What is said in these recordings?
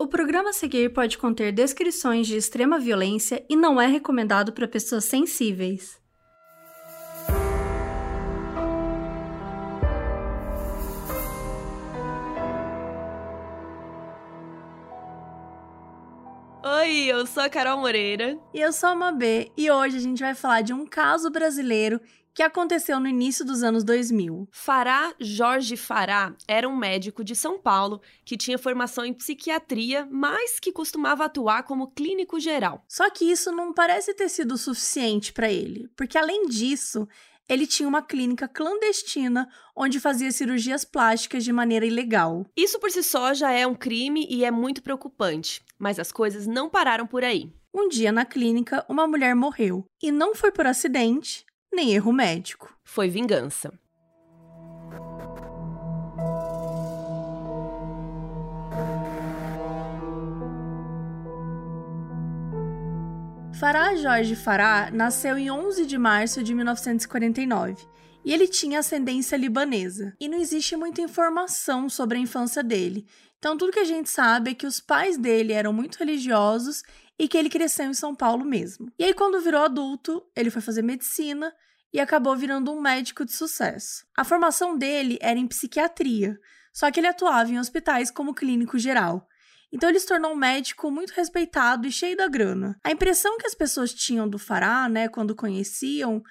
O programa a seguir pode conter descrições de extrema violência e não é recomendado para pessoas sensíveis. Oi, eu sou a Carol Moreira. E eu sou a Mabê, e hoje a gente vai falar de um caso brasileiro que aconteceu no início dos anos 2000. Fará Jorge Fará era um médico de São Paulo que tinha formação em psiquiatria, mas que costumava atuar como clínico geral. Só que isso não parece ter sido suficiente para ele, porque além disso, ele tinha uma clínica clandestina onde fazia cirurgias plásticas de maneira ilegal. Isso por si só já é um crime e é muito preocupante, mas as coisas não pararam por aí. Um dia na clínica, uma mulher morreu, e não foi por acidente, nem erro médico. Foi vingança. Farah Jorge Farah nasceu em 11 de março de 1949 e ele tinha ascendência libanesa. E não existe muita informação sobre a infância dele. Então, tudo que a gente sabe é que os pais dele eram muito religiosos e que ele cresceu em São Paulo mesmo. E aí, quando virou adulto, ele foi fazer medicina e acabou virando um médico de sucesso. A formação dele era em psiquiatria, só que ele atuava em hospitais como clínico geral. Então ele se tornou um médico muito respeitado e cheio da grana. A impressão que as pessoas tinham do Fará, né, quando conheciam,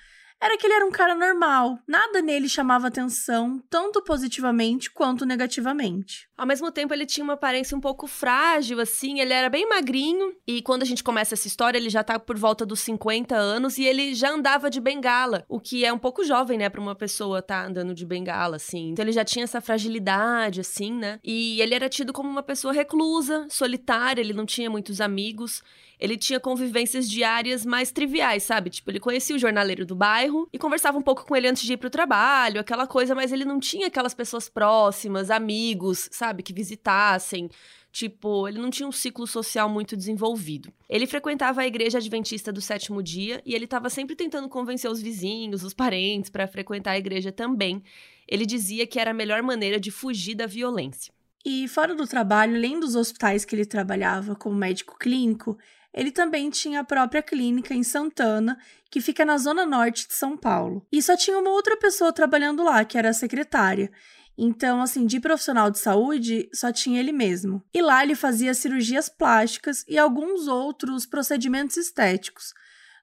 era que ele era um cara normal. Nada nele chamava atenção, tanto positivamente quanto negativamente. Ao mesmo tempo, ele tinha uma aparência um pouco frágil, assim, ele era bem magrinho. E quando a gente começa essa história, ele já tá por volta dos 50 anos e ele já andava de bengala, o que é um pouco jovem, né, pra uma pessoa tá andando de bengala, assim. Então ele já tinha essa fragilidade, assim, né? E ele era tido como uma pessoa reclusa, solitária, ele não tinha muitos amigos ele tinha convivências diárias mais triviais, sabe? Tipo, ele conhecia o jornaleiro do bairro e conversava um pouco com ele antes de ir pro trabalho, aquela coisa, mas ele não tinha aquelas pessoas próximas, amigos, sabe? Que visitassem. Tipo, ele não tinha um ciclo social muito desenvolvido. Ele frequentava a igreja adventista do sétimo dia e ele estava sempre tentando convencer os vizinhos, os parentes, para frequentar a igreja também. Ele dizia que era a melhor maneira de fugir da violência. E fora do trabalho, além dos hospitais que ele trabalhava como médico clínico, ele também tinha a própria clínica em Santana, que fica na zona norte de São Paulo. E só tinha uma outra pessoa trabalhando lá, que era a secretária. Então, assim, de profissional de saúde, só tinha ele mesmo. E lá ele fazia cirurgias plásticas e alguns outros procedimentos estéticos.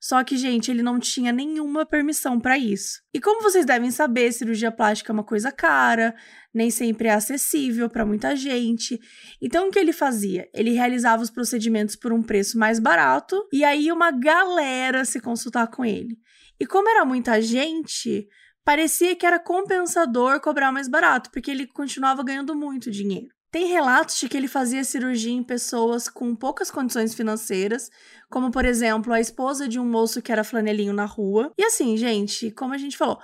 Só que, gente, ele não tinha nenhuma permissão para isso. E como vocês devem saber, cirurgia plástica é uma coisa cara, nem sempre é acessível para muita gente. Então, o que ele fazia? Ele realizava os procedimentos por um preço mais barato e aí uma galera se consultar com ele. E como era muita gente, parecia que era compensador cobrar mais barato, porque ele continuava ganhando muito dinheiro. Tem relatos de que ele fazia cirurgia em pessoas com poucas condições financeiras, como por exemplo a esposa de um moço que era flanelinho na rua. E assim, gente, como a gente falou,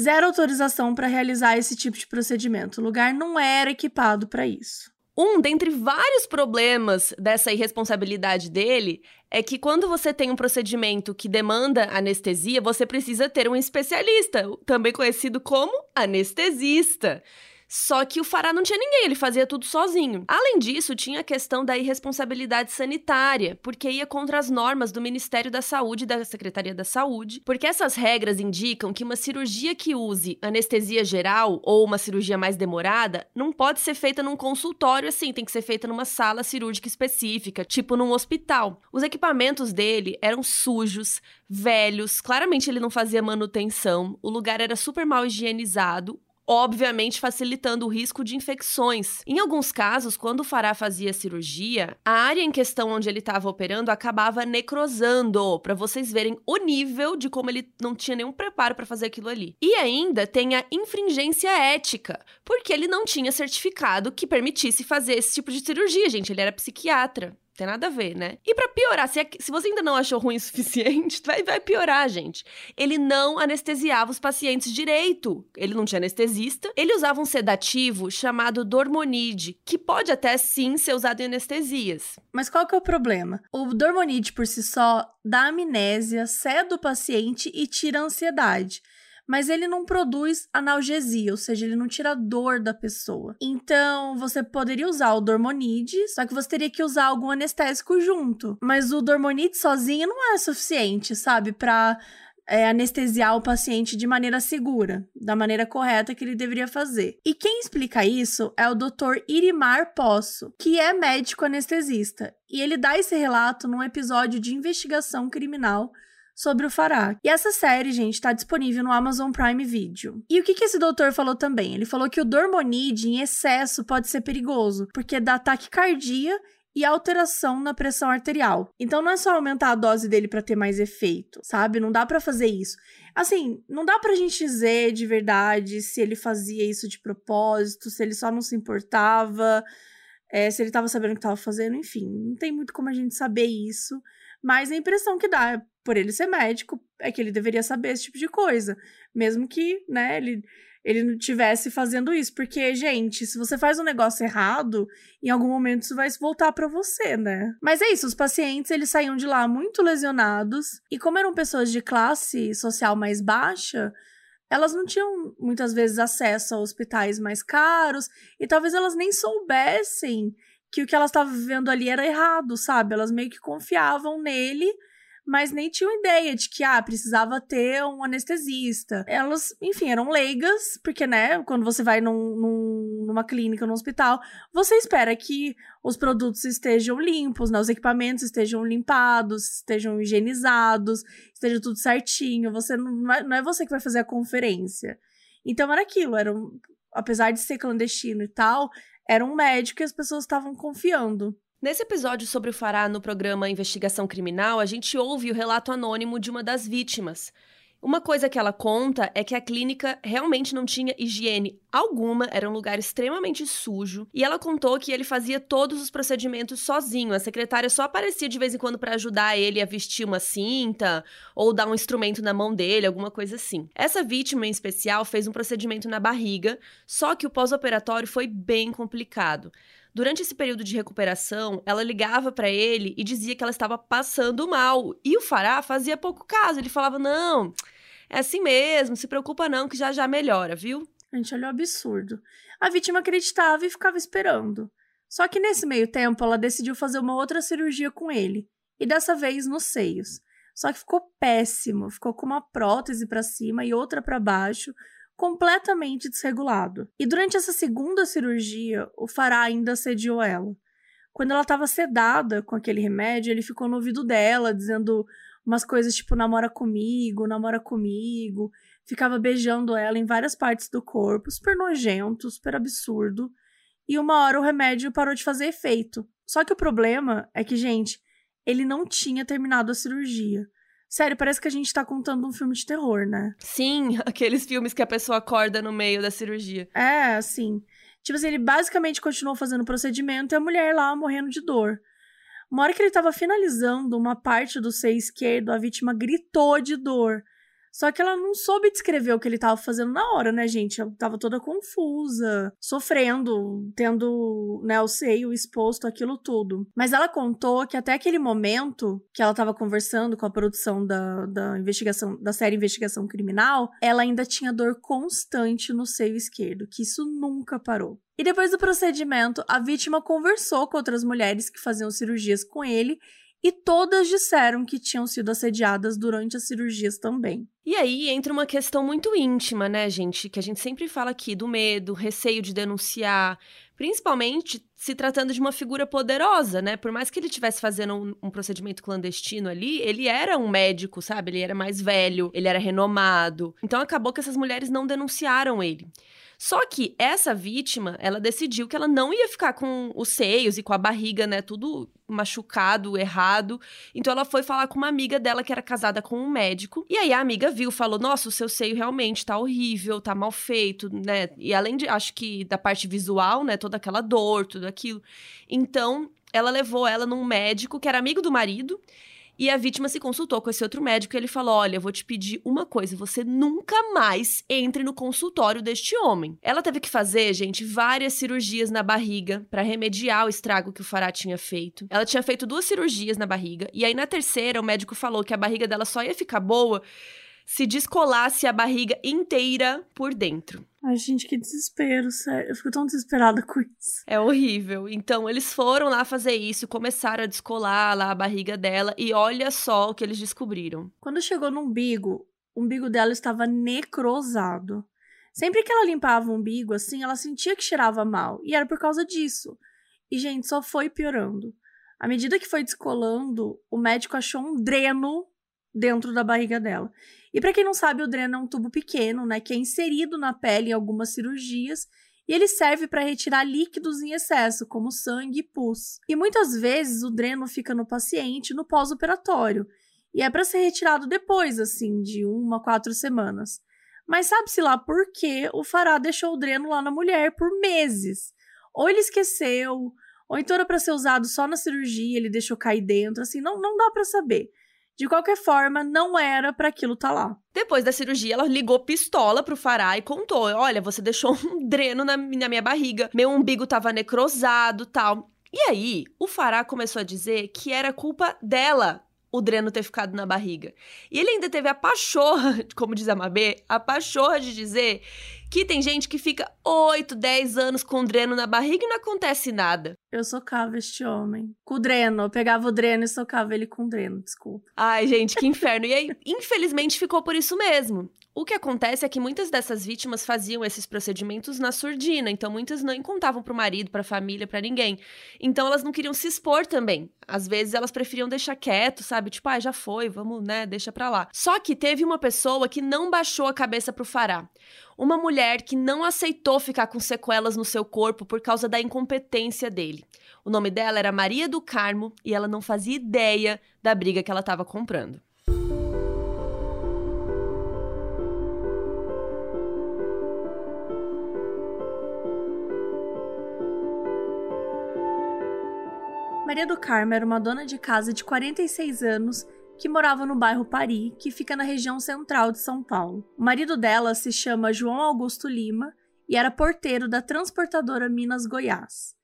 zero autorização para realizar esse tipo de procedimento. O lugar não era equipado para isso. Um dentre vários problemas dessa irresponsabilidade dele é que quando você tem um procedimento que demanda anestesia, você precisa ter um especialista, também conhecido como anestesista. Só que o Fará não tinha ninguém, ele fazia tudo sozinho. Além disso, tinha a questão da irresponsabilidade sanitária, porque ia contra as normas do Ministério da Saúde e da Secretaria da Saúde, porque essas regras indicam que uma cirurgia que use anestesia geral ou uma cirurgia mais demorada não pode ser feita num consultório assim, tem que ser feita numa sala cirúrgica específica, tipo num hospital. Os equipamentos dele eram sujos, velhos, claramente ele não fazia manutenção, o lugar era super mal higienizado, obviamente facilitando o risco de infecções. Em alguns casos, quando o Fará fazia cirurgia, a área em questão onde ele estava operando acabava necrosando, para vocês verem o nível de como ele não tinha nenhum preparo para fazer aquilo ali. E ainda tem a infringência ética, porque ele não tinha certificado que permitisse fazer esse tipo de cirurgia, gente, ele era psiquiatra tem nada a ver, né? E para piorar, se, é, se você ainda não achou ruim o suficiente, vai, vai piorar, gente. Ele não anestesiava os pacientes direito. Ele não tinha anestesista. Ele usava um sedativo chamado Dormonide, que pode até sim ser usado em anestesias. Mas qual que é o problema? O Dormonide por si só dá amnésia, cede o paciente e tira a ansiedade mas ele não produz analgesia, ou seja, ele não tira dor da pessoa. Então, você poderia usar o Dormonide, só que você teria que usar algum anestésico junto. Mas o Dormonide sozinho não é suficiente, sabe, para é, anestesiar o paciente de maneira segura, da maneira correta que ele deveria fazer. E quem explica isso é o Dr. Irimar Poço, que é médico anestesista. E ele dá esse relato num episódio de investigação criminal sobre o Farah. E essa série, gente, está disponível no Amazon Prime Video. E o que, que esse doutor falou também? Ele falou que o Dormonide em excesso pode ser perigoso, porque dá taquicardia e alteração na pressão arterial. Então não é só aumentar a dose dele para ter mais efeito, sabe? Não dá para fazer isso. Assim, não dá pra gente dizer de verdade se ele fazia isso de propósito, se ele só não se importava, é, se ele tava sabendo o que tava fazendo, enfim, não tem muito como a gente saber isso. Mas a impressão que dá, por ele ser médico, é que ele deveria saber esse tipo de coisa. Mesmo que, né, ele ele não tivesse fazendo isso. Porque, gente, se você faz um negócio errado, em algum momento isso vai voltar para você, né? Mas é isso, os pacientes, eles saíam de lá muito lesionados. E como eram pessoas de classe social mais baixa, elas não tinham muitas vezes acesso a hospitais mais caros. E talvez elas nem soubessem que o que elas estavam vivendo ali era errado, sabe? Elas meio que confiavam nele mas nem tinham ideia de que, ah, precisava ter um anestesista. Elas, enfim, eram leigas, porque, né, quando você vai num, num, numa clínica, num hospital, você espera que os produtos estejam limpos, né, os equipamentos estejam limpados, estejam higienizados, esteja tudo certinho. Você não é, não é você que vai fazer a conferência. Então era aquilo, era um, apesar de ser clandestino e tal, era um médico e as pessoas estavam confiando. Nesse episódio sobre o Fará no programa Investigação Criminal, a gente ouve o relato anônimo de uma das vítimas. Uma coisa que ela conta é que a clínica realmente não tinha higiene alguma, era um lugar extremamente sujo, e ela contou que ele fazia todos os procedimentos sozinho. A secretária só aparecia de vez em quando para ajudar ele a vestir uma cinta ou dar um instrumento na mão dele, alguma coisa assim. Essa vítima em especial fez um procedimento na barriga, só que o pós-operatório foi bem complicado. Durante esse período de recuperação, ela ligava para ele e dizia que ela estava passando mal. E o Fará fazia pouco caso. Ele falava: Não, é assim mesmo, se preocupa não, que já já melhora, viu? A gente olhou absurdo. A vítima acreditava e ficava esperando. Só que nesse meio tempo, ela decidiu fazer uma outra cirurgia com ele. E dessa vez nos seios. Só que ficou péssimo. Ficou com uma prótese para cima e outra para baixo, completamente desregulado. E durante essa segunda cirurgia, o Fará ainda assediou ela. Quando ela estava sedada com aquele remédio, ele ficou no ouvido dela, dizendo umas coisas tipo namora comigo, namora comigo. Ficava beijando ela em várias partes do corpo, super nojento, super absurdo. E uma hora o remédio parou de fazer efeito. Só que o problema é que, gente, ele não tinha terminado a cirurgia. Sério, parece que a gente tá contando um filme de terror, né? Sim, aqueles filmes que a pessoa acorda no meio da cirurgia. É, assim. Tipo assim, ele basicamente continuou fazendo o procedimento e a mulher lá morrendo de dor. Uma hora que ele tava finalizando uma parte do seio esquerdo, a vítima gritou de dor. Só que ela não soube descrever o que ele estava fazendo na hora, né, gente? Ela tava toda confusa, sofrendo, tendo, né, o seio exposto aquilo tudo. Mas ela contou que até aquele momento que ela estava conversando com a produção da, da investigação, da série Investigação Criminal, ela ainda tinha dor constante no seio esquerdo, que isso nunca parou. E depois do procedimento, a vítima conversou com outras mulheres que faziam cirurgias com ele e todas disseram que tinham sido assediadas durante as cirurgias também. E aí entra uma questão muito íntima, né, gente? Que a gente sempre fala aqui do medo, receio de denunciar, principalmente se tratando de uma figura poderosa, né? Por mais que ele estivesse fazendo um, um, procedimento clandestino ali, ele era um médico, sabe? Ele era mais velho, ele era renomado. Então acabou que essas mulheres não denunciaram ele. Só que essa vítima, ela decidiu que ela não ia ficar com os seios e com a barriga, né, tudo machucado, errado. Então ela foi falar com uma amiga dela que era casada com um médico. E aí a amiga viu, falou: "Nossa, o seu seio realmente tá horrível, tá mal feito, né? E além de acho que da parte visual, né, toda aquela dor, tudo aquilo. Então, ela levou ela num médico que era amigo do marido e a vítima se consultou com esse outro médico e ele falou: Olha, eu vou te pedir uma coisa, você nunca mais entre no consultório deste homem. Ela teve que fazer, gente, várias cirurgias na barriga para remediar o estrago que o Fará tinha feito. Ela tinha feito duas cirurgias na barriga, e aí na terceira o médico falou que a barriga dela só ia ficar boa se descolasse a barriga inteira por dentro. Ai, gente, que desespero, sério. Eu fico tão desesperada com isso. É horrível. Então, eles foram lá fazer isso, começaram a descolar lá a barriga dela e olha só o que eles descobriram. Quando chegou no umbigo, o umbigo dela estava necrosado. Sempre que ela limpava o umbigo, assim, ela sentia que cheirava mal, e era por causa disso. E, gente, só foi piorando. À medida que foi descolando, o médico achou um dreno dentro da barriga dela. E para quem não sabe, o dreno é um tubo pequeno, né, que é inserido na pele em algumas cirurgias e ele serve para retirar líquidos em excesso, como sangue e pus. E muitas vezes o dreno fica no paciente no pós-operatório e é para ser retirado depois, assim, de uma a quatro semanas. Mas sabe-se lá por que o Fará deixou o dreno lá na mulher por meses. Ou ele esqueceu, ou então era para ser usado só na cirurgia, ele deixou cair dentro, assim, não, não dá para saber. De qualquer forma, não era para aquilo tá lá. Depois da cirurgia, ela ligou pistola pro Fará e contou: Olha, você deixou um dreno na, na minha barriga, meu umbigo tava necrosado tal. E aí, o Fará começou a dizer que era culpa dela o dreno ter ficado na barriga. E ele ainda teve a pachorra, como diz a Mabê, a pachorra de dizer que tem gente que fica 8, 10 anos com dreno na barriga e não acontece nada. Eu socava este homem. Com o dreno. Eu pegava o dreno e socava ele com o dreno, desculpa. Ai, gente, que inferno. E aí, infelizmente, ficou por isso mesmo. O que acontece é que muitas dessas vítimas faziam esses procedimentos na surdina, então muitas não contavam para o marido, para a família, para ninguém. Então elas não queriam se expor também. Às vezes elas preferiam deixar quieto, sabe? Tipo, ah, já foi, vamos, né, deixa pra lá. Só que teve uma pessoa que não baixou a cabeça pro Fará. Uma mulher que não aceitou ficar com sequelas no seu corpo por causa da incompetência dele. O nome dela era Maria do Carmo e ela não fazia ideia da briga que ela estava comprando. Maria do Carmo era uma dona de casa de 46 anos que morava no bairro Pari, que fica na região central de São Paulo. O marido dela se chama João Augusto Lima e era porteiro da transportadora Minas Goiás.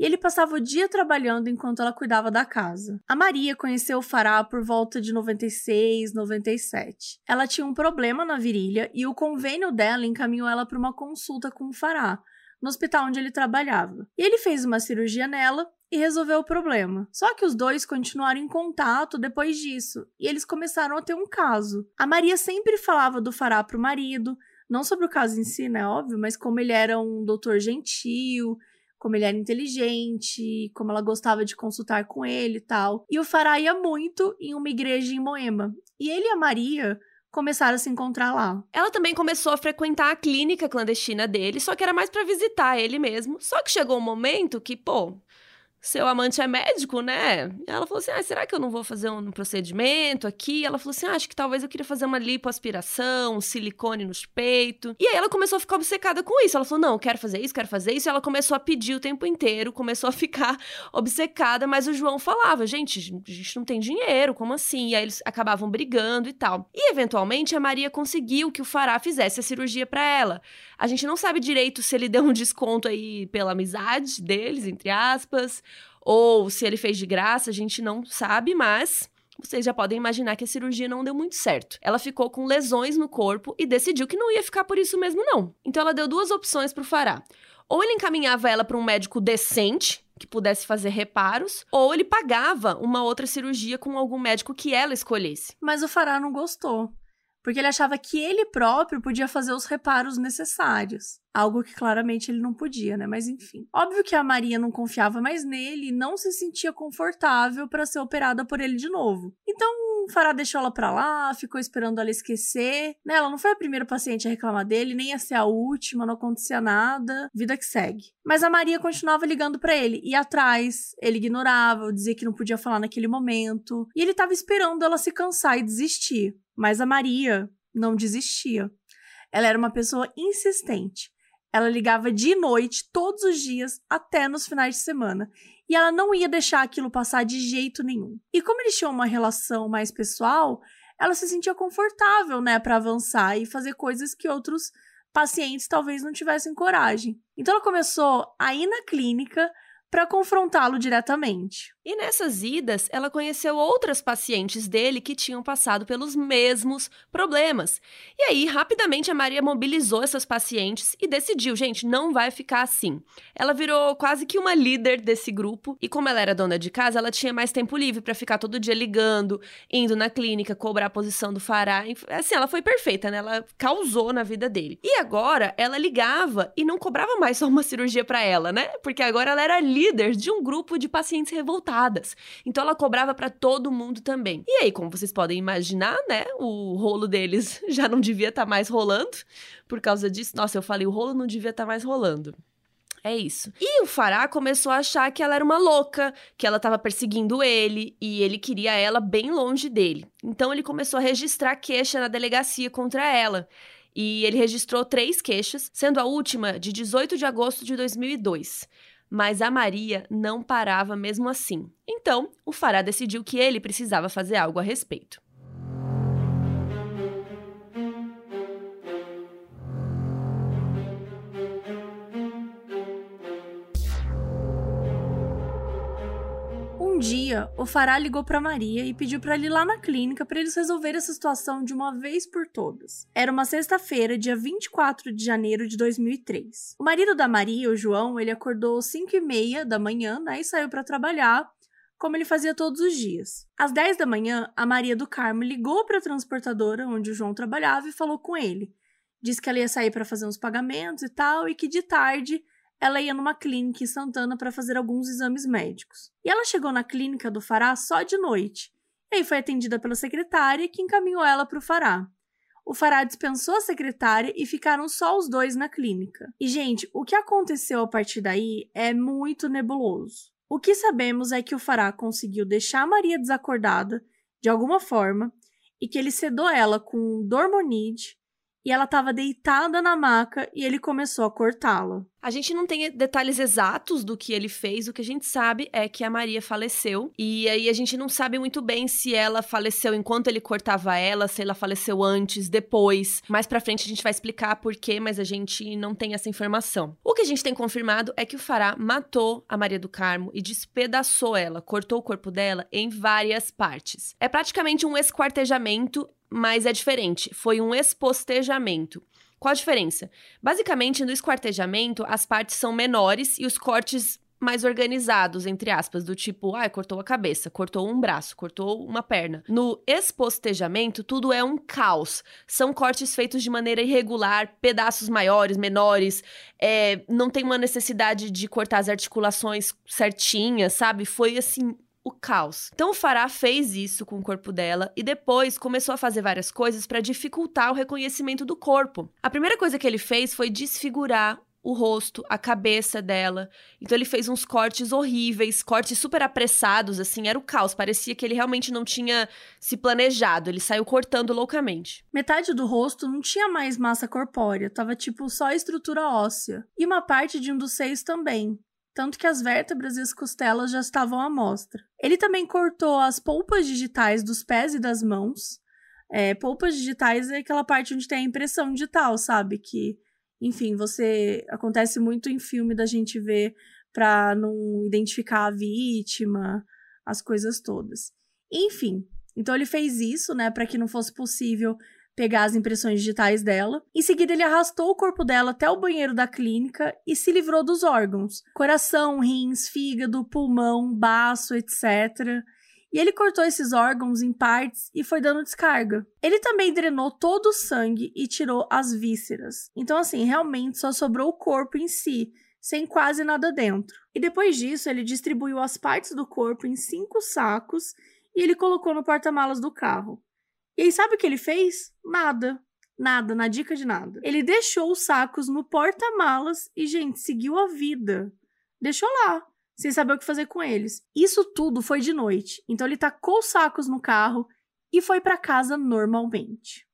E ele passava o dia trabalhando enquanto ela cuidava da casa. A Maria conheceu o Fará por volta de 96, 97. Ela tinha um problema na virilha e o convênio dela encaminhou ela para uma consulta com o Fará, no hospital onde ele trabalhava. E ele fez uma cirurgia nela e resolveu o problema. Só que os dois continuaram em contato depois disso, e eles começaram a ter um caso. A Maria sempre falava do Fará pro marido, não sobre o caso em si, né, óbvio, mas como ele era um doutor gentil, como ele era inteligente, como ela gostava de consultar com ele e tal. E o Fará ia muito em uma igreja em Moema. E ele e a Maria começaram a se encontrar lá. Ela também começou a frequentar a clínica clandestina dele, só que era mais para visitar ele mesmo. Só que chegou um momento que, pô, seu amante é médico, né? Ela falou assim: ah, será que eu não vou fazer um procedimento aqui? Ela falou assim: ah, acho que talvez eu queria fazer uma lipoaspiração, um silicone nos peitos. E aí ela começou a ficar obcecada com isso. Ela falou: não, quero fazer isso, quero fazer isso. E ela começou a pedir o tempo inteiro, começou a ficar obcecada, mas o João falava: gente, a gente não tem dinheiro, como assim? E aí eles acabavam brigando e tal. E eventualmente a Maria conseguiu que o Fará fizesse a cirurgia para ela. A gente não sabe direito se ele deu um desconto aí pela amizade deles, entre aspas ou se ele fez de graça, a gente não sabe, mas vocês já podem imaginar que a cirurgia não deu muito certo. Ela ficou com lesões no corpo e decidiu que não ia ficar por isso mesmo não. Então ela deu duas opções para o Fará. Ou ele encaminhava ela para um médico decente, que pudesse fazer reparos, ou ele pagava uma outra cirurgia com algum médico que ela escolhesse. Mas o Fará não gostou porque ele achava que ele próprio podia fazer os reparos necessários. Algo que claramente ele não podia, né? Mas enfim. Óbvio que a Maria não confiava mais nele e não se sentia confortável para ser operada por ele de novo. Então, Fará deixou ela pra lá, ficou esperando ela esquecer. Né? Ela não foi a primeira paciente a reclamar dele, nem a ser a última, não acontecia nada. Vida que segue. Mas a Maria continuava ligando para ele, ia atrás, ele ignorava, dizia que não podia falar naquele momento. E ele tava esperando ela se cansar e desistir. Mas a Maria não desistia. Ela era uma pessoa insistente. Ela ligava de noite, todos os dias, até nos finais de semana. E ela não ia deixar aquilo passar de jeito nenhum. E como eles tinham uma relação mais pessoal, ela se sentia confortável, né, para avançar e fazer coisas que outros pacientes talvez não tivessem coragem. Então ela começou a ir na clínica para confrontá-lo diretamente. E nessas idas, ela conheceu outras pacientes dele que tinham passado pelos mesmos problemas. E aí, rapidamente, a Maria mobilizou essas pacientes e decidiu: gente, não vai ficar assim. Ela virou quase que uma líder desse grupo, e como ela era dona de casa, ela tinha mais tempo livre para ficar todo dia ligando, indo na clínica, cobrar a posição do fará. Assim, ela foi perfeita, né? Ela causou na vida dele. E agora, ela ligava e não cobrava mais só uma cirurgia para ela, né? Porque agora ela era líder de um grupo de pacientes revoltados então ela cobrava para todo mundo também. E aí, como vocês podem imaginar, né, o rolo deles já não devia estar tá mais rolando por causa disso. Nossa, eu falei, o rolo não devia estar tá mais rolando. É isso. E o Fará começou a achar que ela era uma louca, que ela estava perseguindo ele e ele queria ela bem longe dele. Então ele começou a registrar queixa na delegacia contra ela. E ele registrou três queixas, sendo a última de 18 de agosto de 2002. Mas a Maria não parava mesmo assim. Então, o Fará decidiu que ele precisava fazer algo a respeito. Dia, o Fará ligou para Maria e pediu para ir lá na clínica para eles resolverem essa situação de uma vez por todas. Era uma sexta-feira, dia 24 de janeiro de 2003. O marido da Maria, o João, ele acordou 5 e meia da manhã né, e saiu para trabalhar, como ele fazia todos os dias. Às 10 da manhã, a Maria do Carmo ligou para a transportadora onde o João trabalhava e falou com ele. Disse que ela ia sair para fazer uns pagamentos e tal, e que de tarde ela ia numa clínica em Santana para fazer alguns exames médicos. E ela chegou na clínica do Fará só de noite. E aí foi atendida pela secretária que encaminhou ela para o Fará. O Fará dispensou a secretária e ficaram só os dois na clínica. E, gente, o que aconteceu a partir daí é muito nebuloso. O que sabemos é que o Fará conseguiu deixar Maria desacordada, de alguma forma, e que ele sedou ela com dormonide, e ela estava deitada na maca e ele começou a cortá-la. A gente não tem detalhes exatos do que ele fez, o que a gente sabe é que a Maria faleceu. E aí a gente não sabe muito bem se ela faleceu enquanto ele cortava ela, se ela faleceu antes, depois. Mais pra frente a gente vai explicar por quê, mas a gente não tem essa informação. O que a gente tem confirmado é que o Fará matou a Maria do Carmo e despedaçou ela, cortou o corpo dela em várias partes. É praticamente um esquartejamento mas é diferente. Foi um espostejamento. Qual a diferença? Basicamente, no esquartejamento, as partes são menores e os cortes mais organizados, entre aspas, do tipo, ah, cortou a cabeça, cortou um braço, cortou uma perna. No espostejamento, tudo é um caos. São cortes feitos de maneira irregular, pedaços maiores, menores, é, não tem uma necessidade de cortar as articulações certinhas, sabe? Foi assim o caos. Então o Fará fez isso com o corpo dela e depois começou a fazer várias coisas para dificultar o reconhecimento do corpo. A primeira coisa que ele fez foi desfigurar o rosto, a cabeça dela. Então ele fez uns cortes horríveis, cortes super apressados, assim, era o caos. Parecia que ele realmente não tinha se planejado, ele saiu cortando loucamente. Metade do rosto não tinha mais massa corpórea, tava tipo só estrutura óssea. E uma parte de um dos seios também tanto que as vértebras e as costelas já estavam à mostra. Ele também cortou as polpas digitais dos pés e das mãos. É, polpas digitais é aquela parte onde tem a impressão digital, sabe? Que, enfim, você. Acontece muito em filme da gente ver para não identificar a vítima, as coisas todas. Enfim, então ele fez isso, né, para que não fosse possível pegar as impressões digitais dela. Em seguida, ele arrastou o corpo dela até o banheiro da clínica e se livrou dos órgãos: coração, rins, fígado, pulmão, baço, etc. E ele cortou esses órgãos em partes e foi dando descarga. Ele também drenou todo o sangue e tirou as vísceras. Então, assim, realmente só sobrou o corpo em si, sem quase nada dentro. E depois disso, ele distribuiu as partes do corpo em cinco sacos e ele colocou no porta-malas do carro. E aí, sabe o que ele fez? Nada. Nada, na dica de nada. Ele deixou os sacos no porta-malas e, gente, seguiu a vida. Deixou lá, sem saber o que fazer com eles. Isso tudo foi de noite. Então ele tacou os sacos no carro e foi para casa normalmente.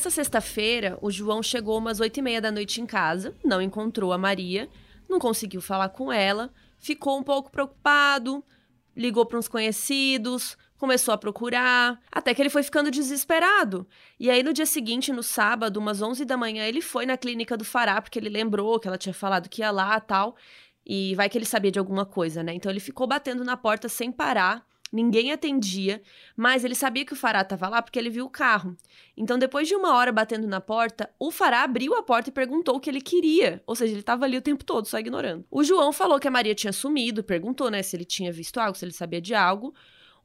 Nessa sexta-feira, o João chegou umas oito e meia da noite em casa, não encontrou a Maria, não conseguiu falar com ela, ficou um pouco preocupado, ligou para uns conhecidos, começou a procurar, até que ele foi ficando desesperado. E aí, no dia seguinte, no sábado, umas 11 da manhã, ele foi na clínica do Fará, porque ele lembrou que ela tinha falado que ia lá tal. E vai que ele sabia de alguma coisa, né? Então ele ficou batendo na porta sem parar. Ninguém atendia, mas ele sabia que o Fará estava lá porque ele viu o carro. Então, depois de uma hora batendo na porta, o Fará abriu a porta e perguntou o que ele queria. Ou seja, ele estava ali o tempo todo, só ignorando. O João falou que a Maria tinha sumido, perguntou, né, se ele tinha visto algo, se ele sabia de algo.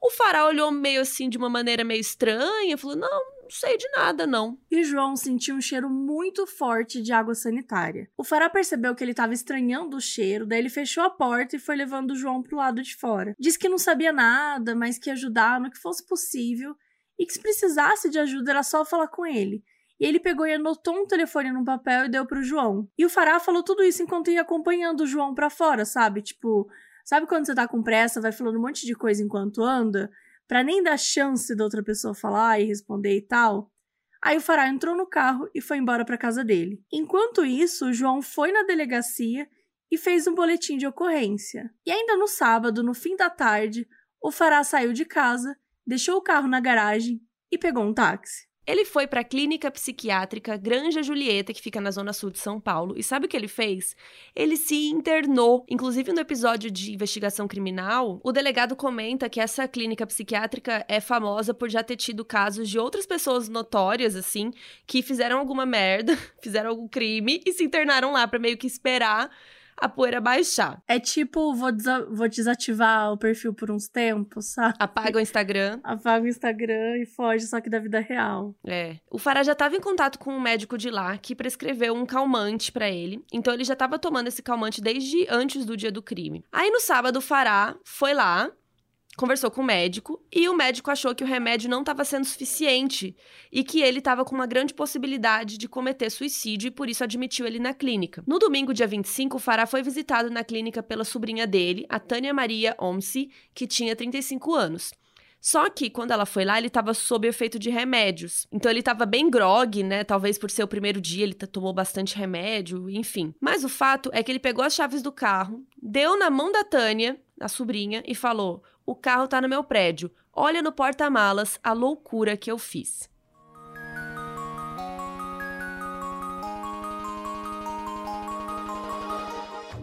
O Fará olhou meio assim, de uma maneira meio estranha, falou: Não, não sei de nada, não. E João sentiu um cheiro muito forte de água sanitária. O Fará percebeu que ele estava estranhando o cheiro, daí ele fechou a porta e foi levando o João pro lado de fora. Disse que não sabia nada, mas que ia ajudar no que fosse possível e que se precisasse de ajuda era só falar com ele. E ele pegou e anotou um telefone num papel e deu pro João. E o Fará falou tudo isso enquanto ia acompanhando o João para fora, sabe? Tipo, Sabe quando você tá com pressa, vai falando um monte de coisa enquanto anda, para nem dar chance da outra pessoa falar e responder e tal? Aí o Fará entrou no carro e foi embora para casa dele. Enquanto isso, o João foi na delegacia e fez um boletim de ocorrência. E ainda no sábado, no fim da tarde, o Fará saiu de casa, deixou o carro na garagem e pegou um táxi. Ele foi para a clínica psiquiátrica Granja Julieta, que fica na zona sul de São Paulo, e sabe o que ele fez? Ele se internou. Inclusive, no episódio de investigação criminal, o delegado comenta que essa clínica psiquiátrica é famosa por já ter tido casos de outras pessoas notórias, assim, que fizeram alguma merda, fizeram algum crime e se internaram lá para meio que esperar a poeira baixar. É tipo, vou, vou desativar o perfil por uns tempos, sabe? Apaga o Instagram. Apaga o Instagram e foge, só que da vida real. É. O Fará já estava em contato com um médico de lá que prescreveu um calmante para ele. Então ele já estava tomando esse calmante desde antes do dia do crime. Aí no sábado, o Fará foi lá, conversou com o médico e o médico achou que o remédio não estava sendo suficiente e que ele estava com uma grande possibilidade de cometer suicídio e por isso admitiu ele na clínica. No domingo, dia 25, o Fará foi visitado na clínica pela sobrinha dele, a Tânia Maria Omsi, que tinha 35 anos. Só que quando ela foi lá, ele estava sob efeito de remédios. Então ele estava bem grog, né? Talvez por ser o primeiro dia, ele tomou bastante remédio, enfim. Mas o fato é que ele pegou as chaves do carro, deu na mão da Tânia, a sobrinha, e falou: o carro tá no meu prédio. Olha no porta-malas a loucura que eu fiz.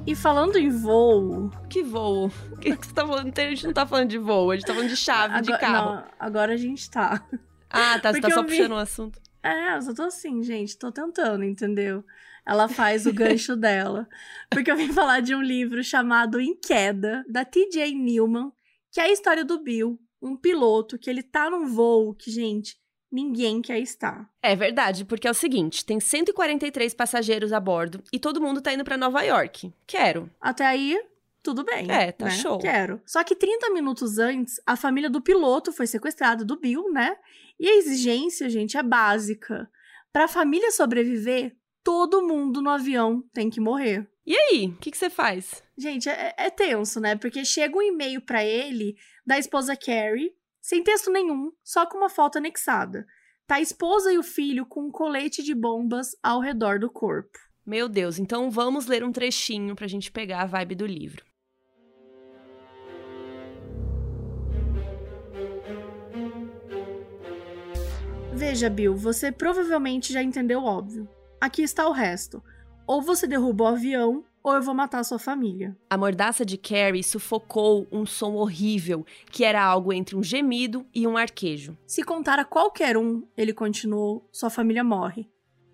E falando em voo. Que voo? O que, que você tá falando? A gente não tá falando de voo, a gente tá falando de chave agora, de carro. Não, agora a gente tá. Ah, tá. Você tá só vi... puxando o um assunto. É, eu só tô assim, gente, tô tentando, entendeu? Ela faz o gancho dela. Porque eu vim falar de um livro chamado Em Queda, da T.J. Newman, que é a história do Bill, um piloto que ele tá num voo que, gente, ninguém quer estar. É verdade, porque é o seguinte, tem 143 passageiros a bordo e todo mundo tá indo para Nova York. Quero. Até aí, tudo bem. É, tá né? show. Quero. Só que 30 minutos antes, a família do piloto foi sequestrada do Bill, né? E a exigência, gente, é básica. Para a família sobreviver, todo mundo no avião tem que morrer. E aí, o que, você faz? Gente, é, é, tenso, né? Porque chega um e-mail para ele da esposa Carrie, sem texto nenhum, só com uma foto anexada. Tá a esposa e o filho com um colete de bombas ao redor do corpo. Meu Deus, então vamos ler um trechinho pra gente pegar a vibe do livro. Veja, Bill, você provavelmente já entendeu o óbvio. Aqui está o resto. Ou você derruba o avião, ou eu vou matar sua família. A mordaça de Carrie sufocou um som horrível, que era algo entre um gemido e um arquejo. Se contar a qualquer um, ele continuou, sua família morre.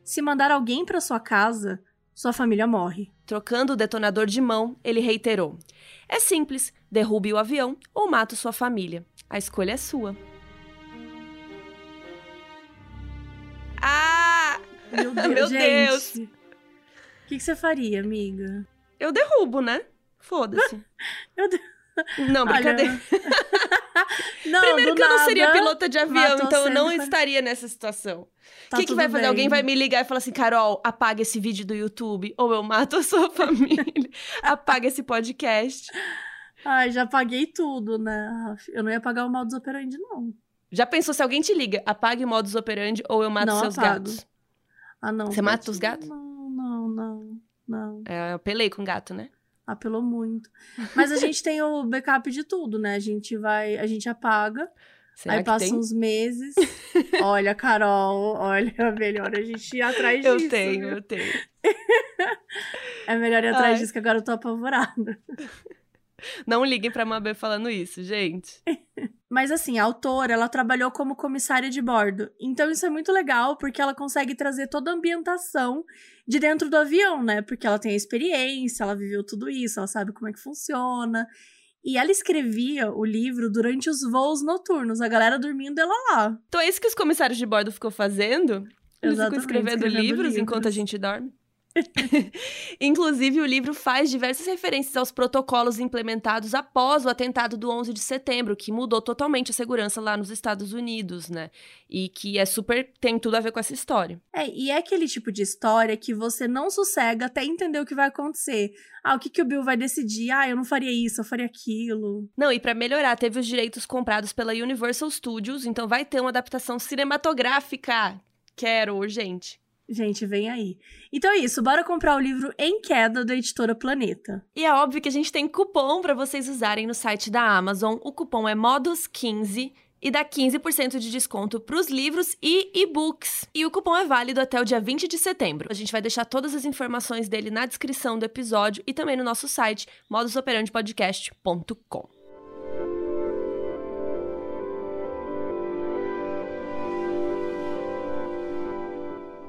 Se mandar alguém para sua casa, sua família morre. Trocando o detonador de mão, ele reiterou: É simples, derrube o avião ou mato sua família. A escolha é sua. Ah! Meu Deus! Meu Deus. O que, que, você faria, amiga? Eu derrubo, né? Foda-se. eu. Não, brincadeira. não, Primeiro que eu não seria pilota de avião, então eu não estaria nessa situação. O tá que, que vai fazer? Bem. Alguém vai me ligar e falar assim: Carol, apaga esse vídeo do YouTube, ou eu mato a sua família. apaga esse podcast. Ai, já paguei tudo, né? Eu não ia pagar o modus operandi, não. Já pensou se alguém te liga, apague o modus operandi ou eu mato não seus apago. gatos? Ah, não. Você mata os gatos? Não não, não, não. É, eu pelei com gato, né? Apelou muito. Mas a gente tem o backup de tudo, né? A gente vai, a gente apaga. Será aí passa tem? uns meses. olha, Carol, olha, melhor a gente ir atrás Eu disso. tenho, viu? eu tenho. É melhor ir atrás Ai. disso, que agora eu tô apavorada. Não liguem pra Mabê falando isso, gente. Mas assim, a autora, ela trabalhou como comissária de bordo. Então isso é muito legal, porque ela consegue trazer toda a ambientação de dentro do avião, né? Porque ela tem a experiência, ela viveu tudo isso, ela sabe como é que funciona. E ela escrevia o livro durante os voos noturnos, a galera dormindo ela lá. Então é isso que os comissários de bordo ficou fazendo? Eles ficam escrevendo, escrevendo livros, livros. enquanto a gente dorme? Inclusive, o livro faz diversas referências aos protocolos implementados após o atentado do 11 de setembro, que mudou totalmente a segurança lá nos Estados Unidos, né? E que é super. tem tudo a ver com essa história. É, e é aquele tipo de história que você não sossega até entender o que vai acontecer. Ah, o que, que o Bill vai decidir? Ah, eu não faria isso, eu faria aquilo. Não, e pra melhorar, teve os direitos comprados pela Universal Studios, então vai ter uma adaptação cinematográfica. Quero, urgente. Gente, vem aí. Então é isso, bora comprar o livro Em Queda da editora Planeta. E é óbvio que a gente tem cupom pra vocês usarem no site da Amazon. O cupom é MODOS15 e dá 15% de desconto pros livros e e-books. E o cupom é válido até o dia 20 de setembro. A gente vai deixar todas as informações dele na descrição do episódio e também no nosso site modusoperandepodcast.com.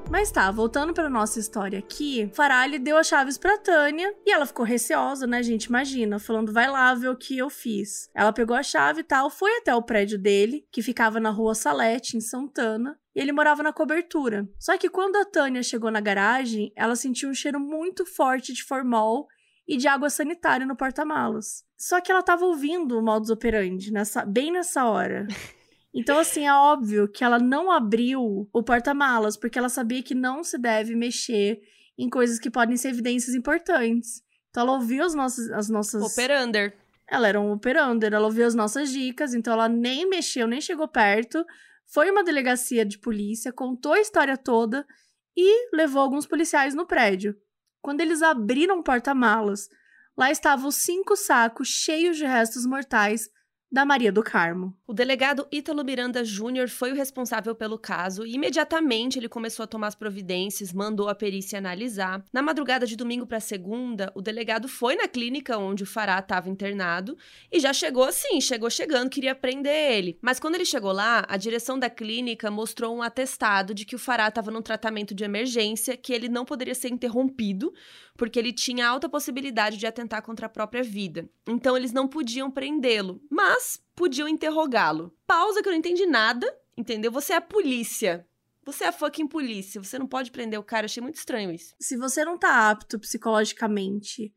Mas tá, voltando pra nossa história aqui, Faralli deu as chaves pra Tânia e ela ficou receosa, né, gente? Imagina, falando, vai lá ver o que eu fiz. Ela pegou a chave e tal, foi até o prédio dele, que ficava na rua Salete, em Santana, e ele morava na cobertura. Só que quando a Tânia chegou na garagem, ela sentiu um cheiro muito forte de formol e de água sanitária no porta-malas. Só que ela tava ouvindo o modus operandi nessa, bem nessa hora. Então, assim, é óbvio que ela não abriu o porta-malas, porque ela sabia que não se deve mexer em coisas que podem ser evidências importantes. Então, ela ouviu as nossas. As nossas... Operander. Ela era um operander, ela ouviu as nossas dicas, então ela nem mexeu, nem chegou perto. Foi uma delegacia de polícia, contou a história toda e levou alguns policiais no prédio. Quando eles abriram o porta-malas, lá estavam cinco sacos cheios de restos mortais da Maria do Carmo. O delegado Ítalo Miranda Júnior foi o responsável pelo caso e imediatamente ele começou a tomar as providências, mandou a perícia analisar. Na madrugada de domingo para segunda, o delegado foi na clínica onde o Fará estava internado e já chegou assim, chegou chegando, queria prender ele. Mas quando ele chegou lá, a direção da clínica mostrou um atestado de que o Fará estava num tratamento de emergência, que ele não poderia ser interrompido, porque ele tinha alta possibilidade de atentar contra a própria vida. Então eles não podiam prendê-lo, mas podiam interrogá-lo. Pausa que eu não entendi nada, entendeu? Você é a polícia. Você é a fucking polícia. Você não pode prender o cara. Achei muito estranho isso. Se você não tá apto psicologicamente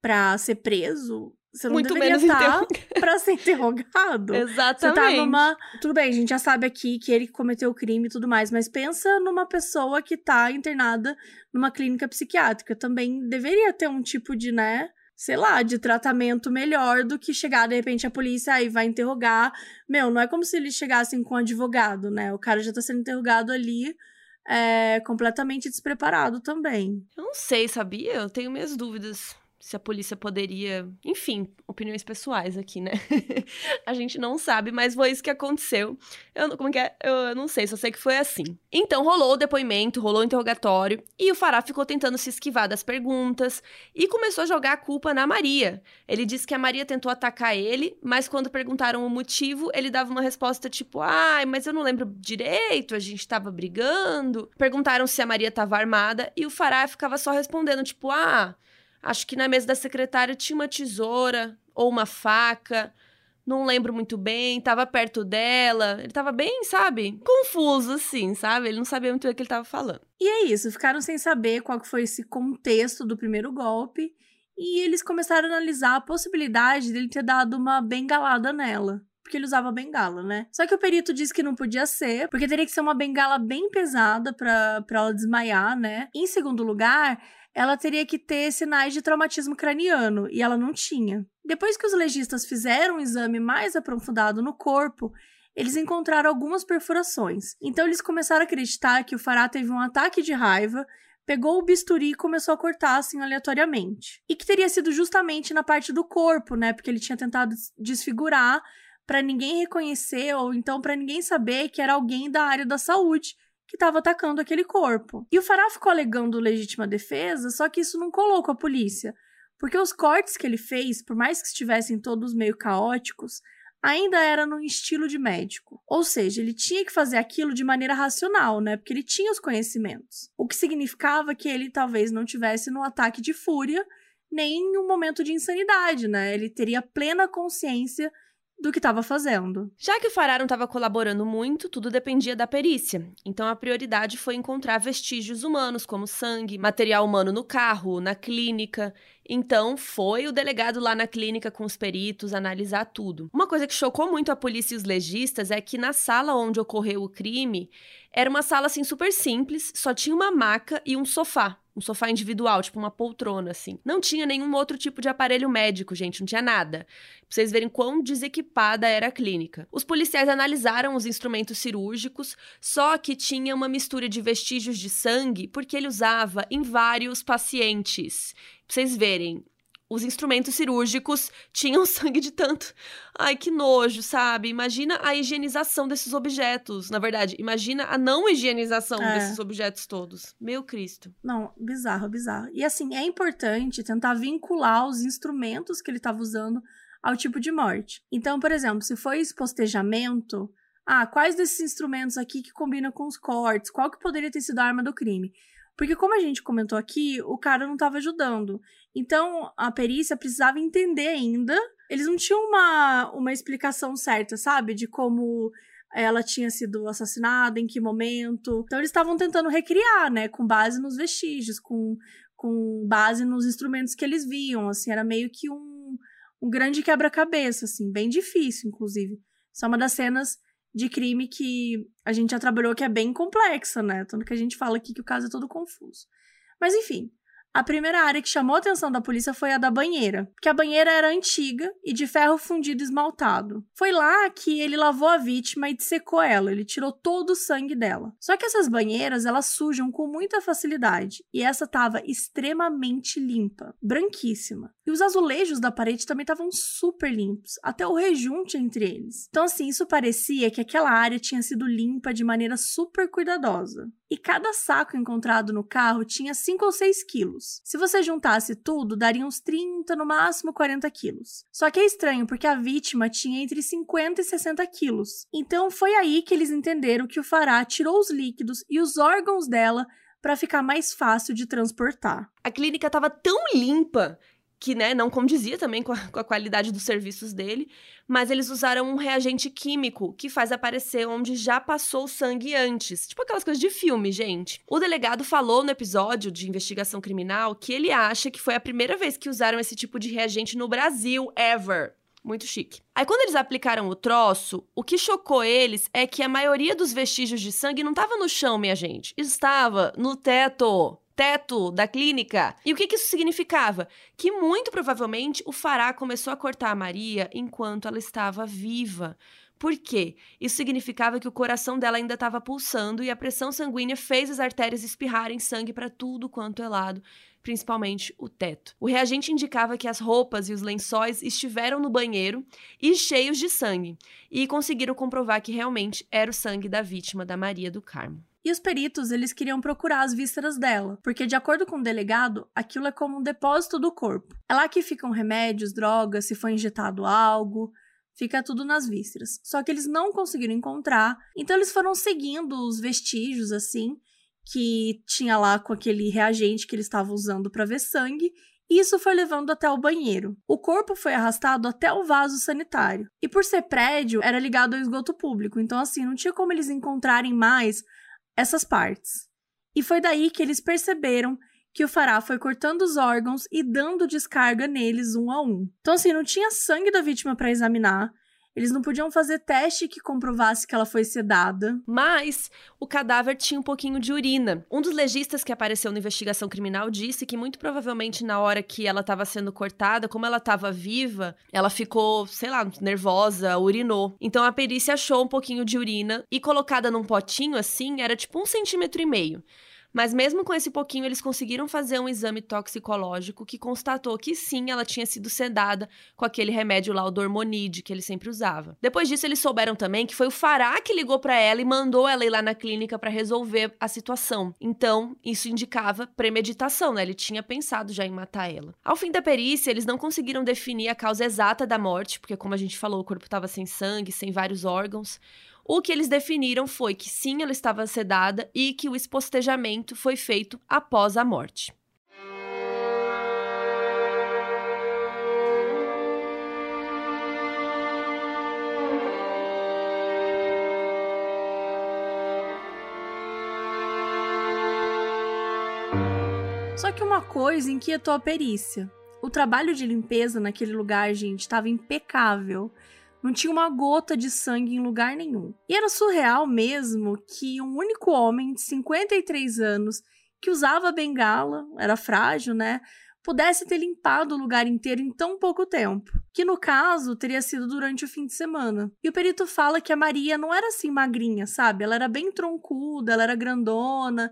pra ser preso, você não Muito deveria menos estar pra ser interrogado. Você Exatamente. tá numa. Tudo bem, a gente já sabe aqui que ele cometeu o crime e tudo mais, mas pensa numa pessoa que tá internada numa clínica psiquiátrica. Também deveria ter um tipo de, né? Sei lá, de tratamento melhor do que chegar de repente a polícia e vai interrogar. Meu, não é como se eles chegassem com um advogado, né? O cara já tá sendo interrogado ali, é, completamente despreparado também. Eu não sei, sabia? Eu tenho minhas dúvidas se a polícia poderia. Enfim, opiniões pessoais aqui, né? a gente não sabe, mas foi isso que aconteceu. Eu, como que é? Eu, eu não sei, só sei que foi assim. Então rolou o depoimento, rolou o interrogatório, e o Fará ficou tentando se esquivar das perguntas e começou a jogar a culpa na Maria. Ele disse que a Maria tentou atacar ele, mas quando perguntaram o motivo, ele dava uma resposta tipo: ai, mas eu não lembro direito, a gente tava brigando. Perguntaram se a Maria tava armada, e o Fará ficava só respondendo, tipo, ah. Acho que na mesa da secretária tinha uma tesoura ou uma faca. Não lembro muito bem, tava perto dela. Ele tava bem, sabe? Confuso, assim, sabe? Ele não sabia muito o que ele tava falando. E é isso, ficaram sem saber qual foi esse contexto do primeiro golpe. E eles começaram a analisar a possibilidade dele ter dado uma bengalada nela. Porque ele usava bengala, né? Só que o perito disse que não podia ser, porque teria que ser uma bengala bem pesada pra, pra ela desmaiar, né? Em segundo lugar, ela teria que ter sinais de traumatismo craniano, e ela não tinha. Depois que os legistas fizeram um exame mais aprofundado no corpo, eles encontraram algumas perfurações. Então eles começaram a acreditar que o Fará teve um ataque de raiva, pegou o bisturi e começou a cortar assim aleatoriamente. E que teria sido justamente na parte do corpo, né? Porque ele tinha tentado desfigurar para ninguém reconhecer ou então para ninguém saber que era alguém da área da saúde que estava atacando aquele corpo. E o Fará ficou alegando legítima defesa, só que isso não colocou a polícia, porque os cortes que ele fez, por mais que estivessem todos meio caóticos, ainda era no estilo de médico. Ou seja, ele tinha que fazer aquilo de maneira racional, né? Porque ele tinha os conhecimentos. O que significava que ele talvez não tivesse no ataque de fúria, nem em um momento de insanidade, né? Ele teria plena consciência do que estava fazendo. Já que o Fará não estava colaborando muito, tudo dependia da perícia. Então a prioridade foi encontrar vestígios humanos, como sangue, material humano no carro, na clínica. Então foi o delegado lá na clínica com os peritos analisar tudo. Uma coisa que chocou muito a polícia e os legistas é que na sala onde ocorreu o crime era uma sala assim super simples, só tinha uma maca e um sofá um sofá individual, tipo uma poltrona, assim. Não tinha nenhum outro tipo de aparelho médico, gente, não tinha nada. Pra vocês verem quão desequipada era a clínica. Os policiais analisaram os instrumentos cirúrgicos, só que tinha uma mistura de vestígios de sangue, porque ele usava em vários pacientes. Pra vocês verem, os instrumentos cirúrgicos tinham sangue de tanto. Ai, que nojo, sabe? Imagina a higienização desses objetos. Na verdade, imagina a não higienização é. desses objetos todos. Meu Cristo. Não, bizarro, bizarro. E assim, é importante tentar vincular os instrumentos que ele estava usando ao tipo de morte. Então, por exemplo, se foi espostejamento, ah, quais desses instrumentos aqui que combinam com os cortes? Qual que poderia ter sido a arma do crime? Porque, como a gente comentou aqui, o cara não estava ajudando. Então, a perícia precisava entender ainda. Eles não tinham uma, uma explicação certa, sabe? De como ela tinha sido assassinada, em que momento. Então, eles estavam tentando recriar, né? Com base nos vestígios, com, com base nos instrumentos que eles viam. Assim, era meio que um, um grande quebra-cabeça, assim, bem difícil, inclusive. Isso é uma das cenas de crime que a gente já trabalhou que é bem complexa, né? Tanto que a gente fala aqui que o caso é todo confuso. Mas enfim, a primeira área que chamou a atenção da polícia foi a da banheira, porque a banheira era antiga e de ferro fundido esmaltado. Foi lá que ele lavou a vítima e dissecou ela, ele tirou todo o sangue dela. Só que essas banheiras, elas sujam com muita facilidade, e essa estava extremamente limpa, branquíssima. E os azulejos da parede também estavam super limpos, até o rejunte entre eles. Então assim, isso parecia que aquela área tinha sido limpa de maneira super cuidadosa. E cada saco encontrado no carro tinha 5 ou 6 quilos. Se você juntasse tudo, daria uns 30, no máximo 40 quilos. Só que é estranho porque a vítima tinha entre 50 e 60 quilos. Então foi aí que eles entenderam que o Fará tirou os líquidos e os órgãos dela para ficar mais fácil de transportar. A clínica estava tão limpa que né, não condizia também com a, com a, qualidade dos serviços dele, mas eles usaram um reagente químico que faz aparecer onde já passou o sangue antes. Tipo aquelas coisas de filme, gente. O delegado falou no episódio de investigação criminal que ele acha que foi a primeira vez que usaram esse tipo de reagente no Brasil, ever. Muito chique. Aí, quando eles aplicaram o troço, o que chocou eles é que a maioria dos vestígios de sangue não estava no chão, minha gente. Estava no teto teto da clínica. E o que, que isso significava? Que muito provavelmente o Fará começou a cortar a Maria enquanto ela estava viva. Por quê? Isso significava que o coração dela ainda estava pulsando e a pressão sanguínea fez as artérias espirrarem sangue para tudo quanto é lado, principalmente o teto. O reagente indicava que as roupas e os lençóis estiveram no banheiro e cheios de sangue, e conseguiram comprovar que realmente era o sangue da vítima da Maria do Carmo. E os peritos, eles queriam procurar as vísceras dela, porque de acordo com o delegado, aquilo é como um depósito do corpo. É lá que ficam remédios, drogas, se foi injetado algo, fica tudo nas vísceras. Só que eles não conseguiram encontrar, então eles foram seguindo os vestígios assim que tinha lá com aquele reagente que eles estavam usando para ver sangue e isso foi levando até o banheiro. O corpo foi arrastado até o vaso sanitário. E por ser prédio, era ligado ao esgoto público, então assim, não tinha como eles encontrarem mais essas partes. E foi daí que eles perceberam que o Fará foi cortando os órgãos e dando descarga neles um a um. Então, assim, não tinha sangue da vítima para examinar, eles não podiam fazer teste que comprovasse que ela foi sedada. Mas o cadáver tinha um pouquinho de urina. Um dos legistas que apareceu na investigação criminal disse que muito provavelmente na hora que ela estava sendo cortada, como ela estava viva, ela ficou, sei lá, nervosa, urinou. Então a perícia achou um pouquinho de urina e colocada num potinho assim, era tipo um centímetro e meio. Mas mesmo com esse pouquinho, eles conseguiram fazer um exame toxicológico que constatou que sim, ela tinha sido sedada com aquele remédio lá, o Dormonide, que ele sempre usava. Depois disso, eles souberam também que foi o Fará que ligou para ela e mandou ela ir lá na clínica para resolver a situação. Então, isso indicava premeditação, né? Ele tinha pensado já em matar ela. Ao fim da perícia, eles não conseguiram definir a causa exata da morte, porque como a gente falou, o corpo estava sem sangue, sem vários órgãos. O que eles definiram foi que sim, ela estava sedada e que o espostejamento foi feito após a morte. Só que uma coisa inquietou a perícia. O trabalho de limpeza naquele lugar, gente, estava impecável. Não tinha uma gota de sangue em lugar nenhum. E era surreal mesmo que um único homem de 53 anos que usava bengala, era frágil, né? Pudesse ter limpado o lugar inteiro em tão pouco tempo, que no caso teria sido durante o fim de semana. E o perito fala que a Maria não era assim magrinha, sabe? Ela era bem troncuda, ela era grandona.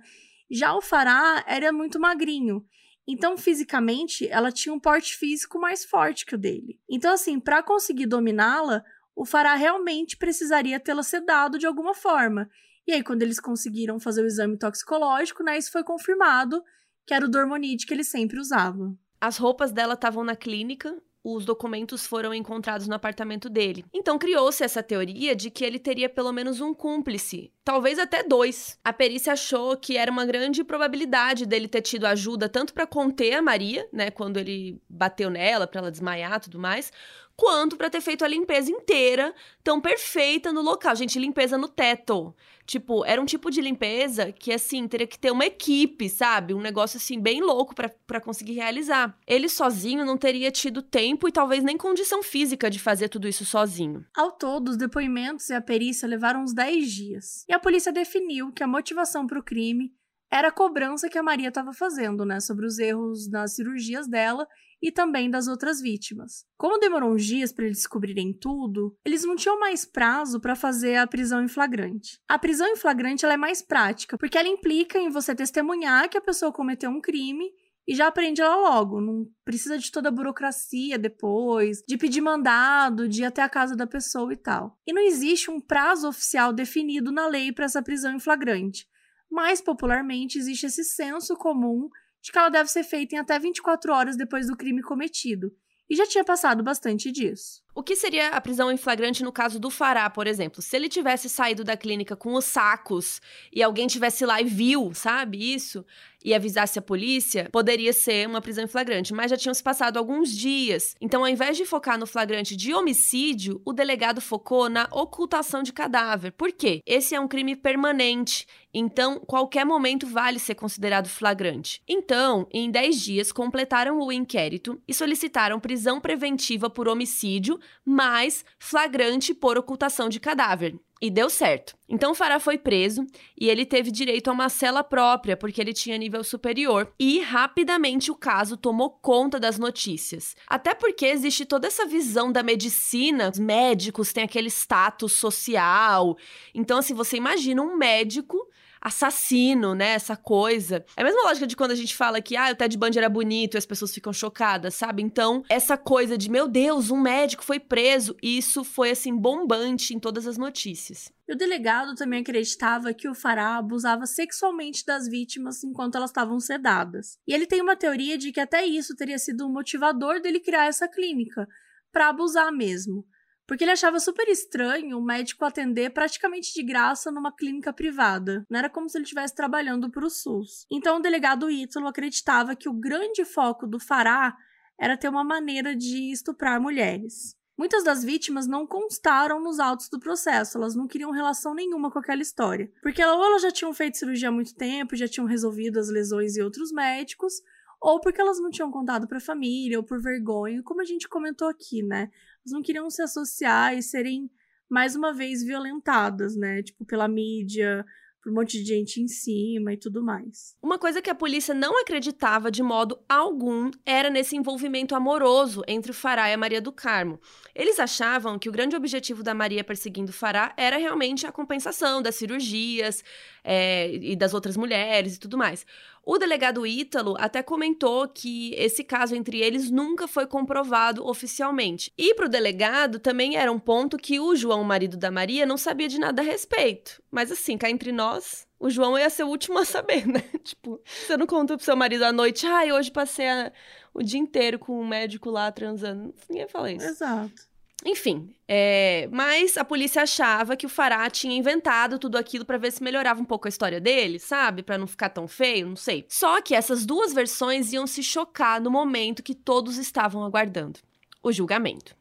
Já o Fará era muito magrinho. Então, fisicamente, ela tinha um porte físico mais forte que o dele. Então, assim, para conseguir dominá-la, o Fará realmente precisaria tê-la sedado de alguma forma. E aí, quando eles conseguiram fazer o exame toxicológico, né, isso foi confirmado que era o Dormonide que ele sempre usava. As roupas dela estavam na clínica, os documentos foram encontrados no apartamento dele. Então criou-se essa teoria de que ele teria pelo menos um cúmplice, talvez até dois. A perícia achou que era uma grande probabilidade dele ter tido ajuda tanto para conter a Maria, né, quando ele bateu nela para ela desmaiar, tudo mais, quanto para ter feito a limpeza inteira, tão perfeita no local. Gente, limpeza no teto. Tipo, era um tipo de limpeza que, assim, teria que ter uma equipe, sabe? Um negócio, assim, bem louco para conseguir realizar. Ele sozinho não teria tido tempo e talvez nem condição física de fazer tudo isso sozinho. Ao todo, os depoimentos e a perícia levaram uns 10 dias. E a polícia definiu que a motivação para o crime era a cobrança que a Maria estava fazendo, né, sobre os erros nas cirurgias dela e também das outras vítimas. Como demorou uns dias para eles descobrirem tudo, eles não tinham mais prazo para fazer a prisão em flagrante. A prisão em flagrante é mais prática, porque ela implica em você testemunhar que a pessoa cometeu um crime e já aprende ela logo. Não precisa de toda a burocracia depois, de pedir mandado, de ir até a casa da pessoa e tal. E não existe um prazo oficial definido na lei para essa prisão em flagrante. Mais popularmente, existe esse senso comum de que ela deve ser feita em até 24 horas depois do crime cometido. E já tinha passado bastante disso. O que seria a prisão em flagrante no caso do Fará, por exemplo? Se ele tivesse saído da clínica com os sacos e alguém tivesse lá e viu, sabe, isso, e avisasse a polícia, poderia ser uma prisão em flagrante, mas já tinham se passado alguns dias. Então, ao invés de focar no flagrante de homicídio, o delegado focou na ocultação de cadáver. Por quê? Esse é um crime permanente, então qualquer momento vale ser considerado flagrante. Então, em 10 dias, completaram o inquérito e solicitaram prisão preventiva por homicídio, mais flagrante por ocultação de cadáver. E deu certo. Então Fará foi preso e ele teve direito a uma cela própria, porque ele tinha nível superior. E rapidamente o caso tomou conta das notícias. Até porque existe toda essa visão da medicina, os médicos têm aquele status social. Então, assim, você imagina um médico assassino, né? Essa coisa. É a mesma lógica de quando a gente fala que ah, o Ted Bundy era bonito e as pessoas ficam chocadas, sabe? Então, essa coisa de meu Deus, um médico foi preso, isso foi assim bombante em todas as notícias. E o delegado também acreditava que o Fará abusava sexualmente das vítimas enquanto elas estavam sedadas. E ele tem uma teoria de que até isso teria sido um motivador dele criar essa clínica, para abusar mesmo porque ele achava super estranho o médico atender praticamente de graça numa clínica privada. Não era como se ele estivesse trabalhando para o SUS. Então o delegado Ítalo acreditava que o grande foco do Fará era ter uma maneira de estuprar mulheres. Muitas das vítimas não constaram nos autos do processo, elas não queriam relação nenhuma com aquela história. Porque ou elas já tinham feito cirurgia há muito tempo, já tinham resolvido as lesões e outros médicos, ou porque elas não tinham contado para a família, ou por vergonha, como a gente comentou aqui, né? Elas não queriam se associar e serem mais uma vez violentadas, né? Tipo, pela mídia, por um monte de gente em cima e tudo mais. Uma coisa que a polícia não acreditava de modo algum era nesse envolvimento amoroso entre o Fará e a Maria do Carmo. Eles achavam que o grande objetivo da Maria perseguindo o Fará era realmente a compensação das cirurgias é, e das outras mulheres e tudo mais. O delegado Ítalo até comentou que esse caso entre eles nunca foi comprovado oficialmente. E para o delegado também era um ponto que o João, marido da Maria, não sabia de nada a respeito. Mas assim, cá entre nós, o João ia ser o último a saber, né? tipo, você não conta pro seu marido à noite, ai, ah, hoje passei a, o dia inteiro com um médico lá transando. Ninguém fala isso. Exato. Enfim, é, mas a polícia achava que o Fará tinha inventado tudo aquilo para ver se melhorava um pouco a história dele, sabe? Para não ficar tão feio, não sei. Só que essas duas versões iam se chocar no momento que todos estavam aguardando o julgamento.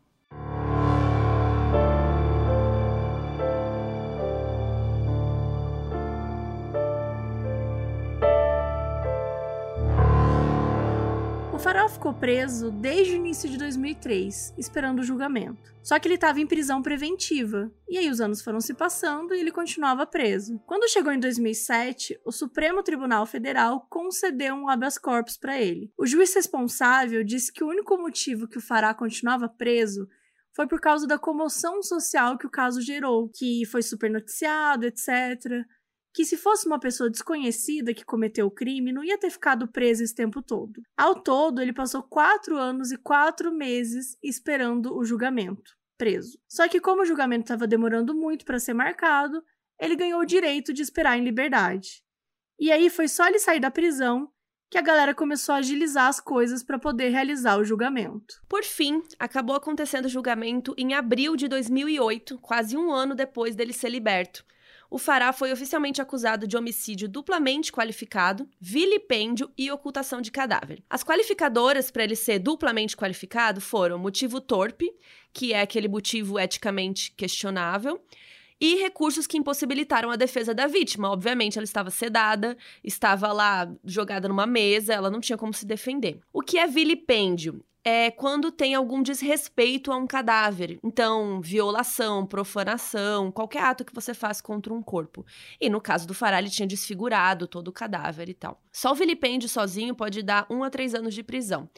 Farol ficou preso desde o início de 2003, esperando o julgamento. Só que ele estava em prisão preventiva, e aí os anos foram se passando e ele continuava preso. Quando chegou em 2007, o Supremo Tribunal Federal concedeu um habeas corpus para ele. O juiz responsável disse que o único motivo que o Fará continuava preso foi por causa da comoção social que o caso gerou, que foi super noticiado, etc que se fosse uma pessoa desconhecida que cometeu o crime, não ia ter ficado preso esse tempo todo. Ao todo, ele passou quatro anos e quatro meses esperando o julgamento, preso. Só que, como o julgamento estava demorando muito para ser marcado, ele ganhou o direito de esperar em liberdade. E aí foi só ele sair da prisão que a galera começou a agilizar as coisas para poder realizar o julgamento. Por fim, acabou acontecendo o julgamento em abril de 2008, quase um ano depois dele ser liberto o Fará foi oficialmente acusado de homicídio duplamente qualificado, vilipêndio e ocultação de cadáver. As qualificadoras para ele ser duplamente qualificado foram motivo torpe, que é aquele motivo eticamente questionável, e recursos que impossibilitaram a defesa da vítima. Obviamente, ela estava sedada, estava lá jogada numa mesa, ela não tinha como se defender. O que é vilipêndio? É quando tem algum desrespeito a um cadáver. Então, violação, profanação, qualquer ato que você faz contra um corpo. E no caso do Fará, ele tinha desfigurado todo o cadáver e tal. Só o vilipêndio sozinho pode dar um a três anos de prisão.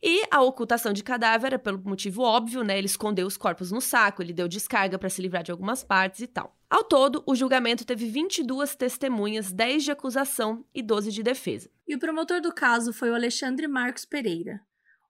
E a ocultação de cadáver é pelo motivo óbvio, né? Ele escondeu os corpos no saco, ele deu descarga para se livrar de algumas partes e tal. Ao todo, o julgamento teve 22 testemunhas, 10 de acusação e 12 de defesa. E o promotor do caso foi o Alexandre Marcos Pereira.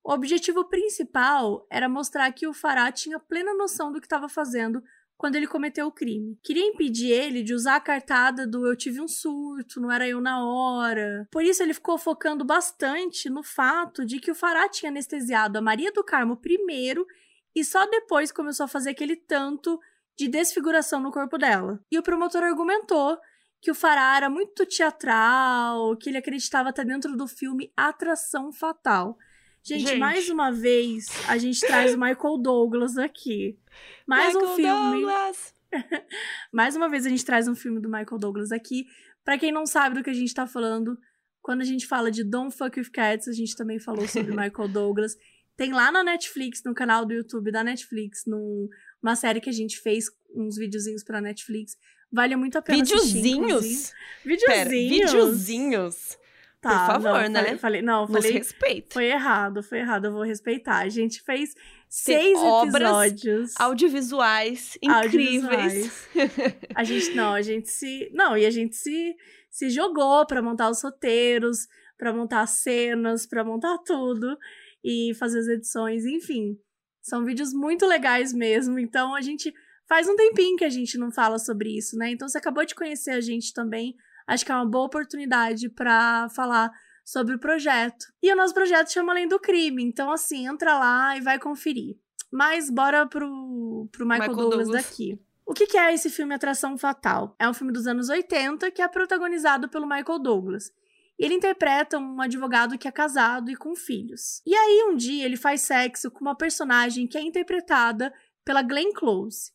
O objetivo principal era mostrar que o Fará tinha plena noção do que estava fazendo quando ele cometeu o crime. Queria impedir ele de usar a cartada do eu tive um surto, não era eu na hora. Por isso ele ficou focando bastante no fato de que o Fará tinha anestesiado a Maria do Carmo primeiro e só depois começou a fazer aquele tanto de desfiguração no corpo dela. E o promotor argumentou que o Fará era muito teatral, que ele acreditava estar dentro do filme Atração Fatal. Gente, gente, mais uma vez, a gente traz o Michael Douglas aqui. Mais Michael um filme. Douglas. mais uma vez a gente traz um filme do Michael Douglas aqui. Para quem não sabe do que a gente tá falando, quando a gente fala de Don't Fuck With Cats, a gente também falou sobre Michael Douglas. Tem lá na Netflix, no canal do YouTube da Netflix, numa série que a gente fez, uns videozinhos pra Netflix. Vale muito a pena Videozinhos? Assistir, videozinhos? videozinhos? Tá, Por favor, não, né? Falei, falei, não, falei. respeito. Foi errado, foi errado, eu vou respeitar. A gente fez seis episódios. audiovisuais incríveis. Audiovisuais. a gente, não, a gente se. Não, e a gente se, se jogou para montar os roteiros, para montar as cenas, para montar tudo e fazer as edições, enfim. São vídeos muito legais mesmo. Então a gente faz um tempinho que a gente não fala sobre isso, né? Então você acabou de conhecer a gente também acho que é uma boa oportunidade para falar sobre o projeto. E o nosso projeto chama Além do Crime, então assim, entra lá e vai conferir. Mas bora pro, pro Michael, Michael Douglas, Douglas daqui. O que, que é esse filme Atração Fatal? É um filme dos anos 80 que é protagonizado pelo Michael Douglas. E ele interpreta um advogado que é casado e com filhos. E aí, um dia, ele faz sexo com uma personagem que é interpretada pela Glenn Close.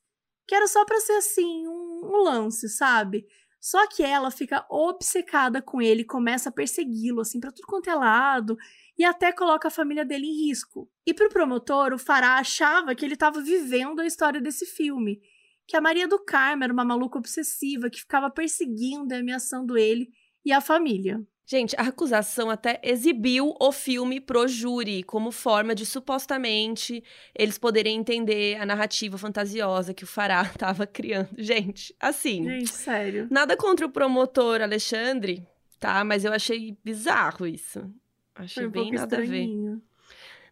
Que era só pra ser assim, um, um lance, sabe? Só que ela fica obcecada com ele, começa a persegui-lo, assim, pra tudo quanto é lado, e até coloca a família dele em risco. E pro promotor, o Fará achava que ele estava vivendo a história desse filme, que a Maria do Carmo era uma maluca obsessiva que ficava perseguindo e ameaçando ele e a família. Gente, a acusação até exibiu o filme pro júri como forma de supostamente eles poderem entender a narrativa fantasiosa que o Fará estava criando. Gente, assim. Gente, sério. Nada contra o promotor Alexandre, tá? Mas eu achei bizarro isso. Achei um bem nada a ver. estranhinho.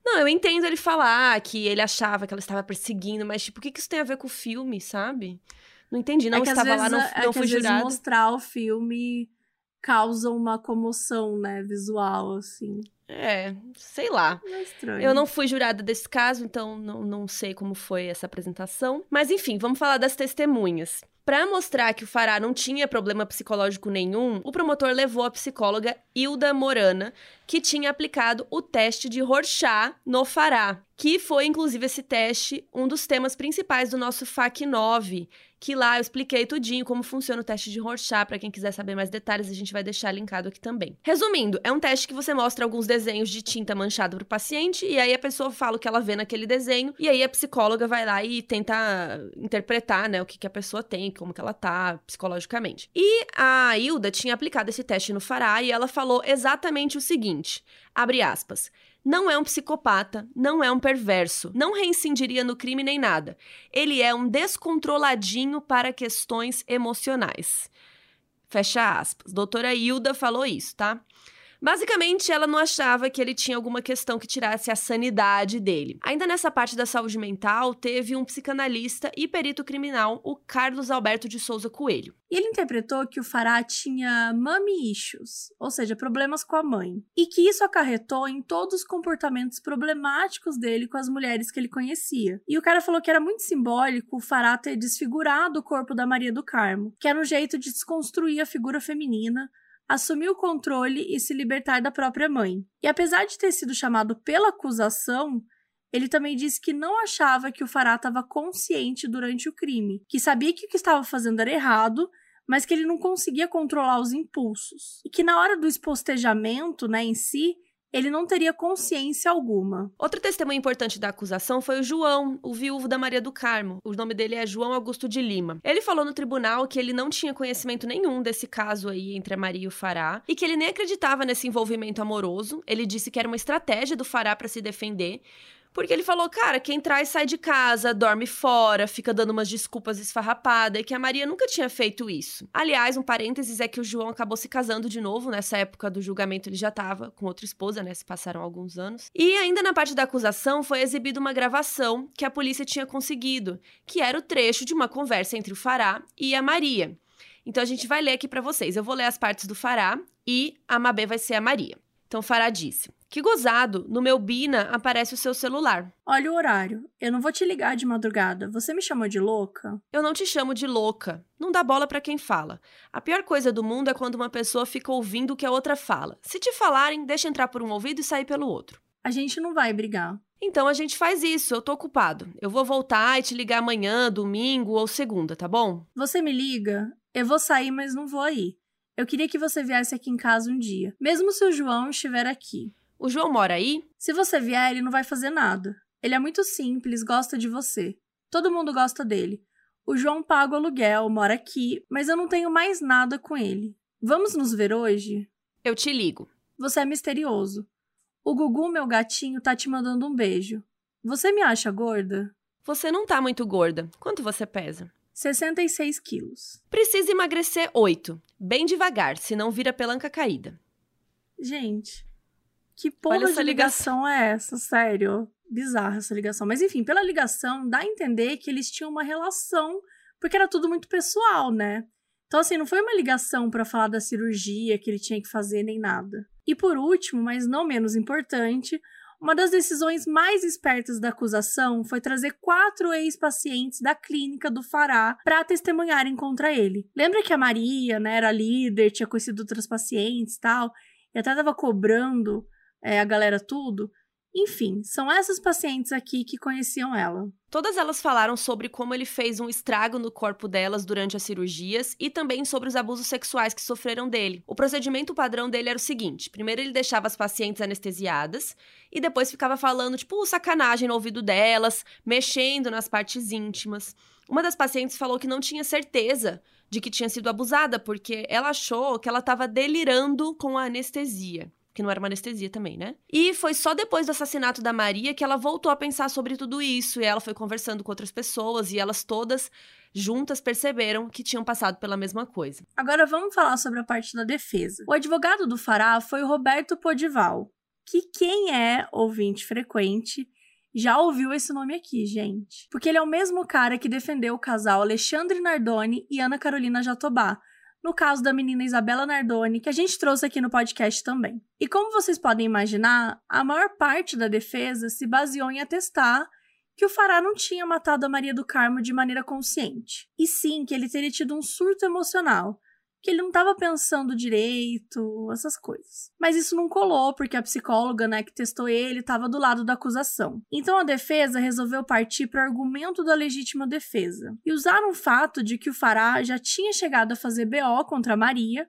Não, eu entendo ele falar que ele achava que ela estava perseguindo, mas tipo, o que que isso tem a ver com o filme, sabe? Não entendi, não é estava lá, vezes, não, é não fui jurado. mostrar o filme causa uma comoção, né, visual, assim. É, sei lá. É estranho. Eu não fui jurada desse caso, então não, não sei como foi essa apresentação. Mas enfim, vamos falar das testemunhas. Pra mostrar que o Fará não tinha problema psicológico nenhum, o promotor levou a psicóloga Hilda Morana, que tinha aplicado o teste de Rorschach no Fará, que foi inclusive esse teste um dos temas principais do nosso FAQ 9, que lá eu expliquei tudinho como funciona o teste de Rorschach, pra quem quiser saber mais detalhes, a gente vai deixar linkado aqui também. Resumindo, é um teste que você mostra alguns desenhos de tinta manchada pro paciente e aí a pessoa fala o que ela vê naquele desenho e aí a psicóloga vai lá e tenta interpretar, né, o que, que a pessoa tem, como que ela tá psicologicamente. E a Hilda tinha aplicado esse teste no Fará e ela falou exatamente o seguinte, abre aspas, não é um psicopata, não é um perverso, não reincidiria no crime nem nada. Ele é um descontroladinho para questões emocionais. Fecha aspas. Doutora Hilda falou isso, tá? Basicamente, ela não achava que ele tinha alguma questão que tirasse a sanidade dele. Ainda nessa parte da saúde mental, teve um psicanalista e perito criminal, o Carlos Alberto de Souza Coelho. E ele interpretou que o Fará tinha mommy issues, ou seja, problemas com a mãe, e que isso acarretou em todos os comportamentos problemáticos dele com as mulheres que ele conhecia. E o cara falou que era muito simbólico o Fará ter desfigurado o corpo da Maria do Carmo, que era um jeito de desconstruir a figura feminina, assumir o controle e se libertar da própria mãe. E apesar de ter sido chamado pela acusação, ele também disse que não achava que o Fará estava consciente durante o crime, que sabia que o que estava fazendo era errado, mas que ele não conseguia controlar os impulsos. E que na hora do espostejamento, né, em si, ele não teria consciência alguma. Outro testemunho importante da acusação foi o João, o viúvo da Maria do Carmo. O nome dele é João Augusto de Lima. Ele falou no tribunal que ele não tinha conhecimento nenhum desse caso aí entre a Maria e o Fará e que ele nem acreditava nesse envolvimento amoroso. Ele disse que era uma estratégia do Fará para se defender. Porque ele falou, cara, quem traz sai de casa, dorme fora, fica dando umas desculpas esfarrapadas, e que a Maria nunca tinha feito isso. Aliás, um parênteses é que o João acabou se casando de novo, nessa época do julgamento ele já tava com outra esposa, né? Se passaram alguns anos. E ainda na parte da acusação foi exibida uma gravação que a polícia tinha conseguido, que era o trecho de uma conversa entre o Fará e a Maria. Então a gente vai ler aqui para vocês. Eu vou ler as partes do Fará e a Mabê vai ser a Maria. Então Fará disse: Que gozado, no meu Bina aparece o seu celular. Olha o horário. Eu não vou te ligar de madrugada. Você me chamou de louca? Eu não te chamo de louca. Não dá bola pra quem fala. A pior coisa do mundo é quando uma pessoa fica ouvindo o que a outra fala. Se te falarem, deixa entrar por um ouvido e sair pelo outro. A gente não vai brigar. Então a gente faz isso, eu tô ocupado. Eu vou voltar e te ligar amanhã, domingo ou segunda, tá bom? Você me liga? Eu vou sair, mas não vou aí. Eu queria que você viesse aqui em casa um dia, mesmo se o João estiver aqui. O João mora aí? Se você vier, ele não vai fazer nada. Ele é muito simples, gosta de você. Todo mundo gosta dele. O João paga o aluguel, mora aqui, mas eu não tenho mais nada com ele. Vamos nos ver hoje? Eu te ligo. Você é misterioso. O Gugu, meu gatinho, tá te mandando um beijo. Você me acha gorda? Você não tá muito gorda. Quanto você pesa? 66 quilos. Precisa emagrecer 8. Bem devagar, senão vira pelanca caída. Gente, que porra Olha de essa ligação é essa? Sério. Bizarra essa ligação. Mas enfim, pela ligação, dá a entender que eles tinham uma relação, porque era tudo muito pessoal, né? Então, assim, não foi uma ligação para falar da cirurgia que ele tinha que fazer nem nada. E por último, mas não menos importante, uma das decisões mais espertas da acusação foi trazer quatro ex-pacientes da clínica do Fará para testemunharem contra ele. Lembra que a Maria, né, era líder, tinha conhecido outras pacientes e tal, e até tava cobrando é, a galera tudo? Enfim, são essas pacientes aqui que conheciam ela. Todas elas falaram sobre como ele fez um estrago no corpo delas durante as cirurgias e também sobre os abusos sexuais que sofreram dele. O procedimento padrão dele era o seguinte: primeiro ele deixava as pacientes anestesiadas e depois ficava falando, tipo, sacanagem no ouvido delas, mexendo nas partes íntimas. Uma das pacientes falou que não tinha certeza de que tinha sido abusada, porque ela achou que ela estava delirando com a anestesia que não era uma anestesia também, né? E foi só depois do assassinato da Maria que ela voltou a pensar sobre tudo isso. E ela foi conversando com outras pessoas e elas todas juntas perceberam que tinham passado pela mesma coisa. Agora vamos falar sobre a parte da defesa. O advogado do Fará foi o Roberto Podival, que quem é ouvinte frequente já ouviu esse nome aqui, gente. Porque ele é o mesmo cara que defendeu o casal Alexandre Nardoni e Ana Carolina Jatobá, no caso da menina Isabela Nardoni, que a gente trouxe aqui no podcast também. E como vocês podem imaginar, a maior parte da defesa se baseou em atestar que o Fará não tinha matado a Maria do Carmo de maneira consciente, e sim que ele teria tido um surto emocional, que ele não estava pensando direito, essas coisas. Mas isso não colou, porque a psicóloga, né, que testou ele, estava do lado da acusação. Então a defesa resolveu partir para o argumento da legítima defesa e usaram o fato de que o Fará já tinha chegado a fazer BO contra Maria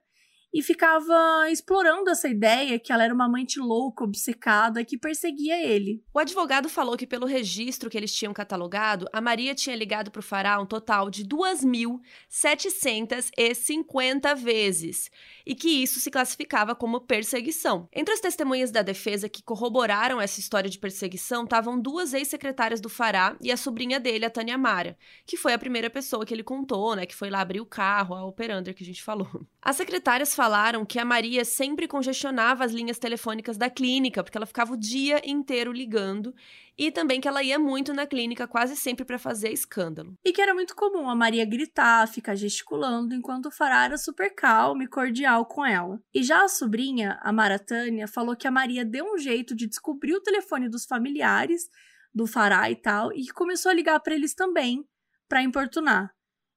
e ficava explorando essa ideia que ela era uma amante louca, obcecada, que perseguia ele. O advogado falou que, pelo registro que eles tinham catalogado, a Maria tinha ligado para o Fará um total de 2.750 vezes e que isso se classificava como perseguição. Entre as testemunhas da defesa que corroboraram essa história de perseguição estavam duas ex-secretárias do Fará e a sobrinha dele, a Tânia Mara, que foi a primeira pessoa que ele contou, né, que foi lá abrir o carro, a operander que a gente falou. As secretárias falaram que a Maria sempre congestionava as linhas telefônicas da clínica, porque ela ficava o dia inteiro ligando, e também que ela ia muito na clínica quase sempre para fazer escândalo. E que era muito comum a Maria gritar, ficar gesticulando, enquanto o Fará era super calmo e cordial com ela. E já a sobrinha, a Maratânia, falou que a Maria deu um jeito de descobrir o telefone dos familiares do Fará e tal, e começou a ligar para eles também, para importunar.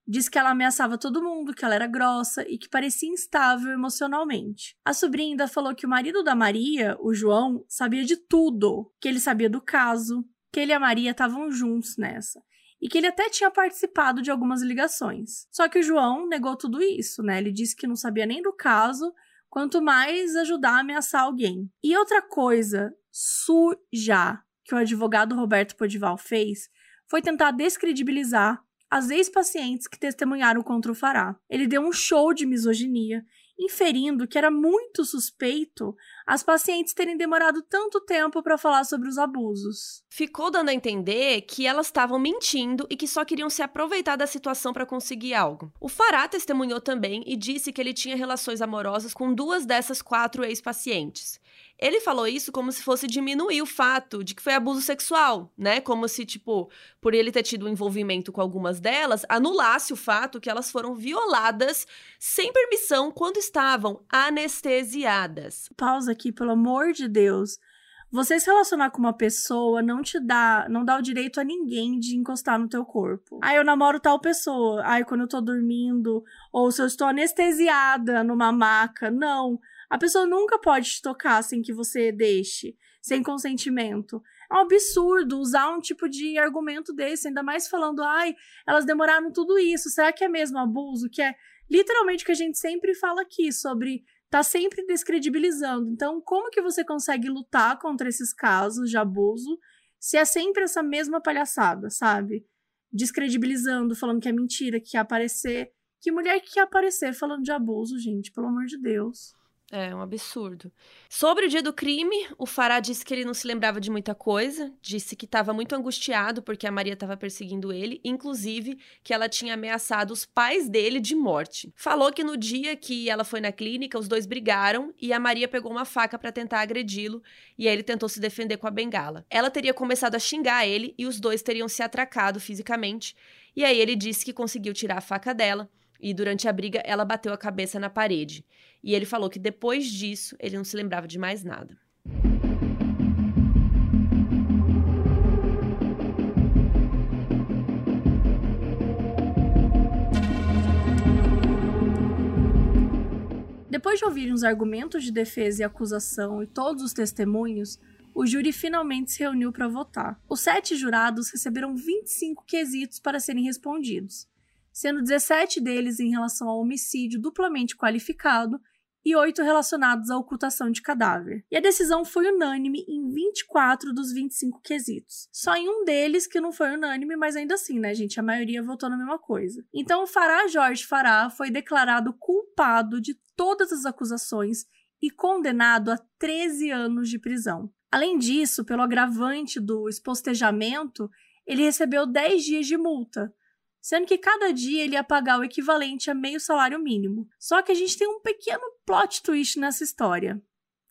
Diz que ela ameaçava todo mundo, que ela era grossa e que parecia instável emocionalmente. A sobrinha ainda falou que o marido da Maria, o João, sabia de tudo, que ele sabia do caso, que ele e a Maria estavam juntos nessa e que ele até tinha participado de algumas ligações. Só que o João negou tudo isso, né? Ele disse que não sabia nem do caso, quanto mais ajudar a ameaçar alguém. E outra coisa suja que o advogado Roberto Podival fez foi tentar descredibilizar as ex-pacientes que testemunharam contra o Fará. Ele deu um show de misoginia, inferindo que era muito suspeito as pacientes terem demorado tanto tempo para falar sobre os abusos. Ficou dando a entender que elas estavam mentindo e que só queriam se aproveitar da situação para conseguir algo. O Fará testemunhou também e disse que ele tinha relações amorosas com duas dessas quatro ex-pacientes. Ele falou isso como se fosse diminuir o fato de que foi abuso sexual, né? Como se, tipo, por ele ter tido um envolvimento com algumas delas, anulasse o fato que elas foram violadas sem permissão quando estavam anestesiadas. Pausa aqui, pelo amor de Deus. Você se relacionar com uma pessoa não te dá, não dá o direito a ninguém de encostar no teu corpo. Ah, eu namoro tal pessoa. Ai, quando eu tô dormindo, ou se eu estou anestesiada numa maca. Não. A pessoa nunca pode te tocar sem que você deixe, sem consentimento. É um absurdo usar um tipo de argumento desse, ainda mais falando, ai, elas demoraram tudo isso. Será que é mesmo abuso? Que é literalmente o que a gente sempre fala aqui sobre tá sempre descredibilizando. Então, como que você consegue lutar contra esses casos de abuso se é sempre essa mesma palhaçada, sabe? Descredibilizando, falando que é mentira, que quer aparecer. Que mulher que quer aparecer falando de abuso, gente? Pelo amor de Deus. É um absurdo. Sobre o dia do crime, o Fará disse que ele não se lembrava de muita coisa, disse que estava muito angustiado porque a Maria estava perseguindo ele, inclusive que ela tinha ameaçado os pais dele de morte. Falou que no dia que ela foi na clínica, os dois brigaram e a Maria pegou uma faca para tentar agredi-lo e aí ele tentou se defender com a bengala. Ela teria começado a xingar ele e os dois teriam se atracado fisicamente. E aí ele disse que conseguiu tirar a faca dela e durante a briga ela bateu a cabeça na parede. E ele falou que depois disso ele não se lembrava de mais nada. Depois de ouvirem os argumentos de defesa e acusação e todos os testemunhos, o júri finalmente se reuniu para votar. Os sete jurados receberam 25 quesitos para serem respondidos, sendo 17 deles em relação ao homicídio duplamente qualificado e oito relacionados à ocultação de cadáver. E a decisão foi unânime em 24 dos 25 quesitos. Só em um deles que não foi unânime, mas ainda assim, né, gente? A maioria votou na mesma coisa. Então, o Fará Jorge Fará foi declarado culpado de todas as acusações e condenado a 13 anos de prisão. Além disso, pelo agravante do espostejamento, ele recebeu 10 dias de multa, sendo que cada dia ele ia pagar o equivalente a meio salário mínimo. Só que a gente tem um pequeno plot twist nessa história.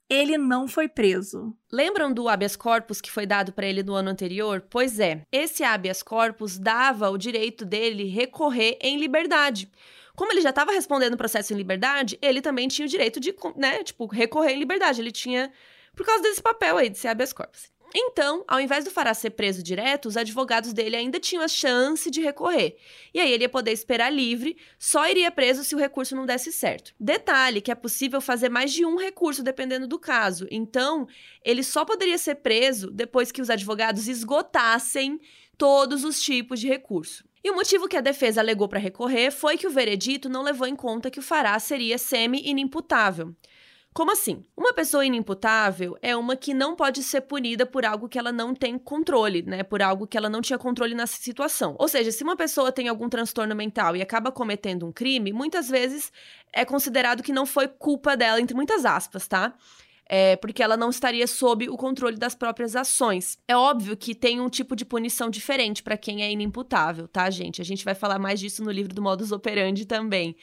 Ele não foi preso. Lembram do habeas corpus que foi dado para ele no ano anterior? Pois é, esse habeas corpus dava o direito dele recorrer em liberdade. Como ele já estava respondendo o processo em liberdade, ele também tinha o direito de, né, tipo, recorrer em liberdade. Ele tinha por causa desse papel aí de ser habeas corpus. Então, ao invés do Fará ser preso direto, os advogados dele ainda tinham a chance de recorrer. E aí ele ia poder esperar livre, só iria preso se o recurso não desse certo. Detalhe que é possível fazer mais de um recurso dependendo do caso. Então, ele só poderia ser preso depois que os advogados esgotassem todos os tipos de recurso. E o motivo que a defesa alegou para recorrer foi que o veredito não levou em conta que o Fará seria semi-inimputável. Como assim? Uma pessoa inimputável é uma que não pode ser punida por algo que ela não tem controle, né? Por algo que ela não tinha controle na situação. Ou seja, se uma pessoa tem algum transtorno mental e acaba cometendo um crime, muitas vezes é considerado que não foi culpa dela, entre muitas aspas, tá? É, porque ela não estaria sob o controle das próprias ações. É óbvio que tem um tipo de punição diferente para quem é inimputável, tá, gente? A gente vai falar mais disso no livro do Modus Operandi também.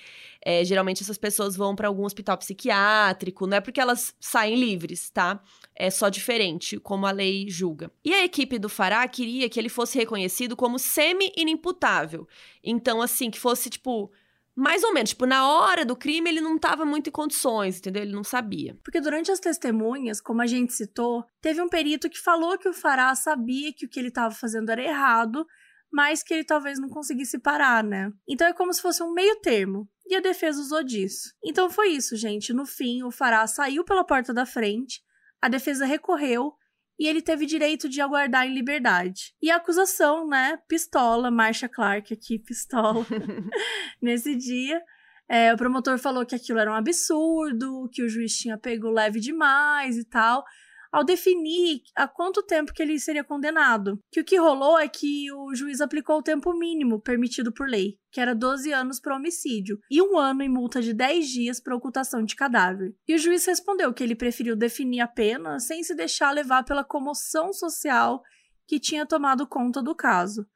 É, geralmente essas pessoas vão para algum hospital psiquiátrico, não é porque elas saem livres, tá? É só diferente, como a lei julga. E a equipe do Fará queria que ele fosse reconhecido como semi-inimputável. Então, assim, que fosse, tipo, mais ou menos, tipo, na hora do crime ele não estava muito em condições, entendeu? Ele não sabia. Porque durante as testemunhas, como a gente citou, teve um perito que falou que o Fará sabia que o que ele estava fazendo era errado, mas que ele talvez não conseguisse parar, né? Então é como se fosse um meio termo. E a defesa usou disso. Então foi isso, gente. No fim, o Fará saiu pela porta da frente, a defesa recorreu e ele teve direito de aguardar em liberdade. E a acusação, né, pistola, Marsha Clark aqui, pistola, nesse dia. É, o promotor falou que aquilo era um absurdo, que o juiz tinha pego leve demais e tal ao definir a quanto tempo que ele seria condenado. Que o que rolou é que o juiz aplicou o tempo mínimo permitido por lei, que era 12 anos para homicídio, e um ano em multa de 10 dias para ocultação de cadáver. E o juiz respondeu que ele preferiu definir a pena sem se deixar levar pela comoção social que tinha tomado conta do caso.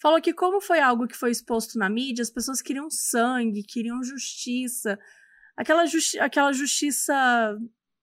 Falou que, como foi algo que foi exposto na mídia, as pessoas queriam sangue, queriam justiça, aquela, justi aquela justiça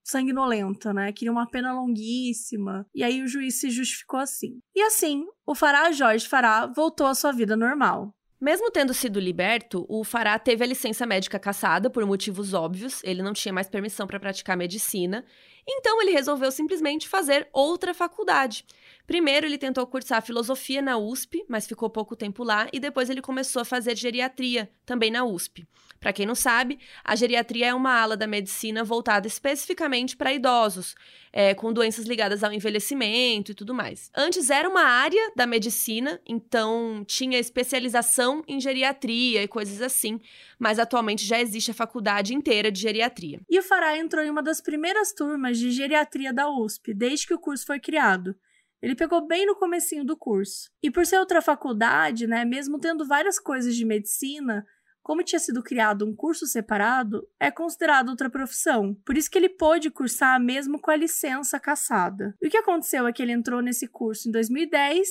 sanguinolenta, né? Queria uma pena longuíssima. E aí o juiz se justificou assim. E assim, o Fará Jorge Fará voltou à sua vida normal. Mesmo tendo sido liberto, o Fará teve a licença médica cassada por motivos óbvios, ele não tinha mais permissão para praticar medicina, então ele resolveu simplesmente fazer outra faculdade. Primeiro, ele tentou cursar filosofia na USP, mas ficou pouco tempo lá, e depois ele começou a fazer geriatria, também na USP. Para quem não sabe, a geriatria é uma ala da medicina voltada especificamente para idosos, é, com doenças ligadas ao envelhecimento e tudo mais. Antes era uma área da medicina, então tinha especialização em geriatria e coisas assim, mas atualmente já existe a faculdade inteira de geriatria. E o Fará entrou em uma das primeiras turmas de geriatria da USP, desde que o curso foi criado. Ele pegou bem no comecinho do curso. E por ser outra faculdade, né, mesmo tendo várias coisas de medicina, como tinha sido criado um curso separado, é considerado outra profissão. Por isso que ele pôde cursar mesmo com a licença caçada. E o que aconteceu é que ele entrou nesse curso em 2010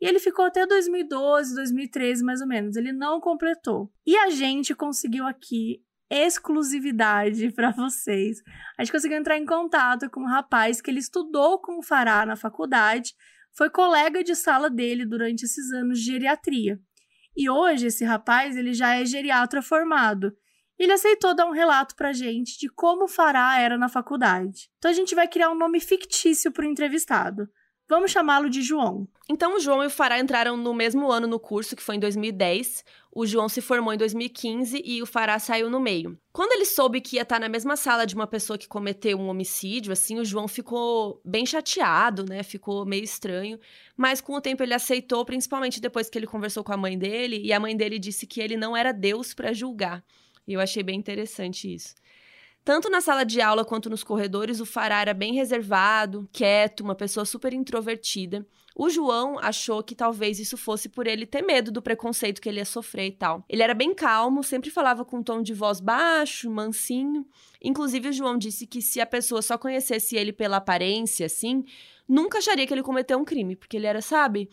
e ele ficou até 2012, 2013 mais ou menos. Ele não completou. E a gente conseguiu aqui exclusividade para vocês. A gente conseguiu entrar em contato com um rapaz que ele estudou com o Fará na faculdade, foi colega de sala dele durante esses anos de geriatria. E hoje esse rapaz, ele já é geriatra formado. Ele aceitou dar um relato pra gente de como o Fará era na faculdade. Então a gente vai criar um nome fictício pro entrevistado. Vamos chamá-lo de João. Então, o João e o Fará entraram no mesmo ano no curso, que foi em 2010. O João se formou em 2015 e o Fará saiu no meio. Quando ele soube que ia estar na mesma sala de uma pessoa que cometeu um homicídio, assim, o João ficou bem chateado, né? Ficou meio estranho. Mas com o tempo ele aceitou, principalmente depois que ele conversou com a mãe dele, e a mãe dele disse que ele não era Deus para julgar. E eu achei bem interessante isso. Tanto na sala de aula quanto nos corredores, o Fará era bem reservado, quieto, uma pessoa super introvertida. O João achou que talvez isso fosse por ele ter medo do preconceito que ele ia sofrer e tal. Ele era bem calmo, sempre falava com um tom de voz baixo, mansinho. Inclusive, o João disse que se a pessoa só conhecesse ele pela aparência, assim, nunca acharia que ele cometeu um crime, porque ele era, sabe,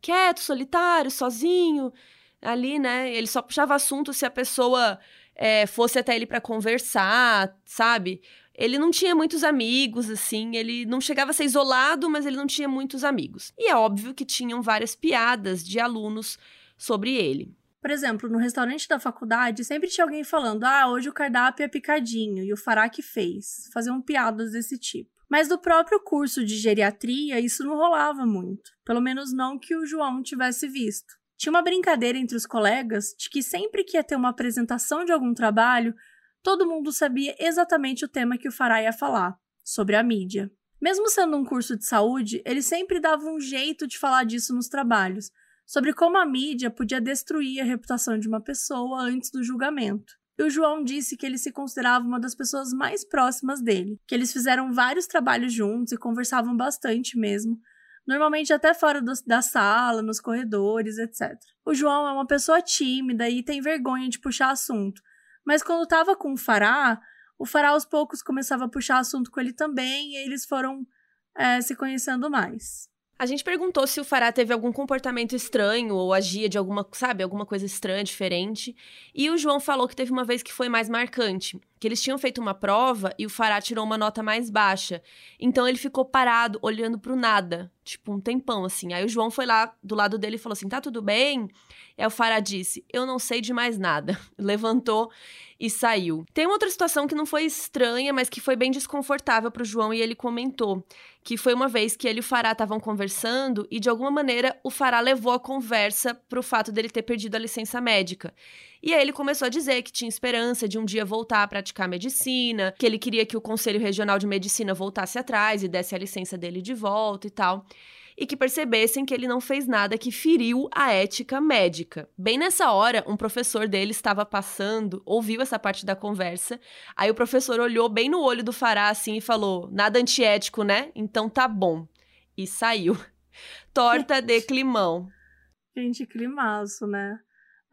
quieto, solitário, sozinho, ali, né? Ele só puxava assunto se a pessoa é, fosse até ele para conversar, sabe? Ele não tinha muitos amigos, assim, ele não chegava a ser isolado, mas ele não tinha muitos amigos. E é óbvio que tinham várias piadas de alunos sobre ele. Por exemplo, no restaurante da faculdade, sempre tinha alguém falando: ah, hoje o cardápio é picadinho e o fará que fez. Faziam piadas desse tipo. Mas do próprio curso de geriatria, isso não rolava muito. Pelo menos não que o João tivesse visto. Tinha uma brincadeira entre os colegas de que sempre que ia ter uma apresentação de algum trabalho, todo mundo sabia exatamente o tema que o Fará ia falar, sobre a mídia. Mesmo sendo um curso de saúde, ele sempre dava um jeito de falar disso nos trabalhos, sobre como a mídia podia destruir a reputação de uma pessoa antes do julgamento. E o João disse que ele se considerava uma das pessoas mais próximas dele, que eles fizeram vários trabalhos juntos e conversavam bastante mesmo, normalmente até fora do, da sala, nos corredores, etc. O João é uma pessoa tímida e tem vergonha de puxar assunto, mas quando estava com o Fará, o Fará aos poucos começava a puxar assunto com ele também e eles foram é, se conhecendo mais. A gente perguntou se o Fará teve algum comportamento estranho ou agia de alguma, sabe, alguma coisa estranha, diferente. E o João falou que teve uma vez que foi mais marcante, que eles tinham feito uma prova e o Fará tirou uma nota mais baixa. Então ele ficou parado, olhando pro nada, tipo um tempão assim. Aí o João foi lá do lado dele e falou assim: "Tá tudo bem?" E o Fará disse: "Eu não sei de mais nada." Levantou e saiu. Tem uma outra situação que não foi estranha, mas que foi bem desconfortável para o João e ele comentou que foi uma vez que ele e o Fará estavam conversando e de alguma maneira o Fará levou a conversa para o fato dele ter perdido a licença médica. E aí ele começou a dizer que tinha esperança de um dia voltar a praticar medicina, que ele queria que o Conselho Regional de Medicina voltasse atrás e desse a licença dele de volta e tal e que percebessem que ele não fez nada que feriu a ética médica. Bem nessa hora, um professor dele estava passando, ouviu essa parte da conversa, aí o professor olhou bem no olho do Fará assim e falou: nada antiético, né? Então tá bom. E saiu. Torta de climão. Gente, climaço, né?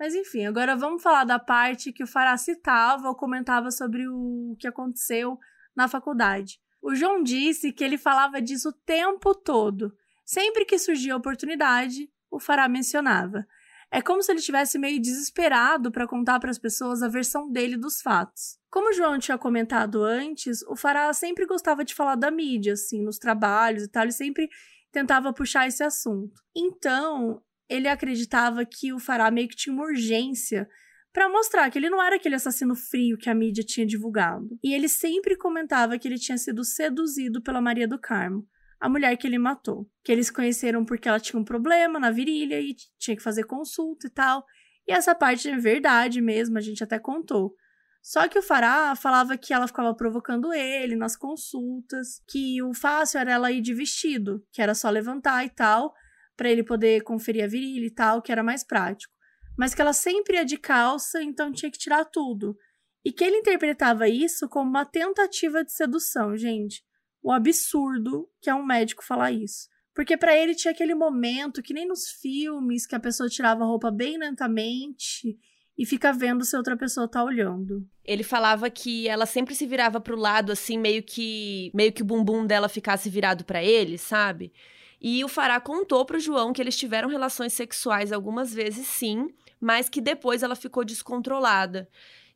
Mas enfim, agora vamos falar da parte que o Fará citava ou comentava sobre o que aconteceu na faculdade. O João disse que ele falava disso o tempo todo. Sempre que surgia a oportunidade, o Fará mencionava. É como se ele estivesse meio desesperado para contar para as pessoas a versão dele dos fatos. Como o João tinha comentado antes, o Fará sempre gostava de falar da mídia, assim, nos trabalhos e tal, ele sempre tentava puxar esse assunto. Então, ele acreditava que o Fará meio que tinha uma urgência para mostrar que ele não era aquele assassino frio que a mídia tinha divulgado. E ele sempre comentava que ele tinha sido seduzido pela Maria do Carmo, a mulher que ele matou. Que eles conheceram porque ela tinha um problema na virilha e tinha que fazer consulta e tal. E essa parte é verdade mesmo, a gente até contou. Só que o Fará falava que ela ficava provocando ele nas consultas, que o fácil era ela ir de vestido, que era só levantar e tal, para ele poder conferir a virilha e tal, que era mais prático. Mas que ela sempre ia de calça, então tinha que tirar tudo. E que ele interpretava isso como uma tentativa de sedução, gente o absurdo que é um médico falar isso. Porque para ele tinha aquele momento que nem nos filmes que a pessoa tirava a roupa bem lentamente e fica vendo se outra pessoa tá olhando. Ele falava que ela sempre se virava pro lado assim, meio que meio que o bumbum dela ficasse virado para ele, sabe? E o Fará contou pro João que eles tiveram relações sexuais algumas vezes sim, mas que depois ela ficou descontrolada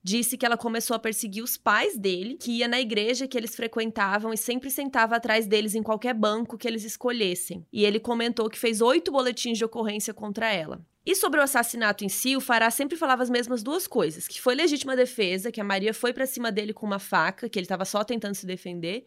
disse que ela começou a perseguir os pais dele, que ia na igreja que eles frequentavam e sempre sentava atrás deles em qualquer banco que eles escolhessem. E ele comentou que fez oito boletins de ocorrência contra ela. E sobre o assassinato em si, o Fará sempre falava as mesmas duas coisas: que foi legítima defesa, que a Maria foi para cima dele com uma faca, que ele estava só tentando se defender,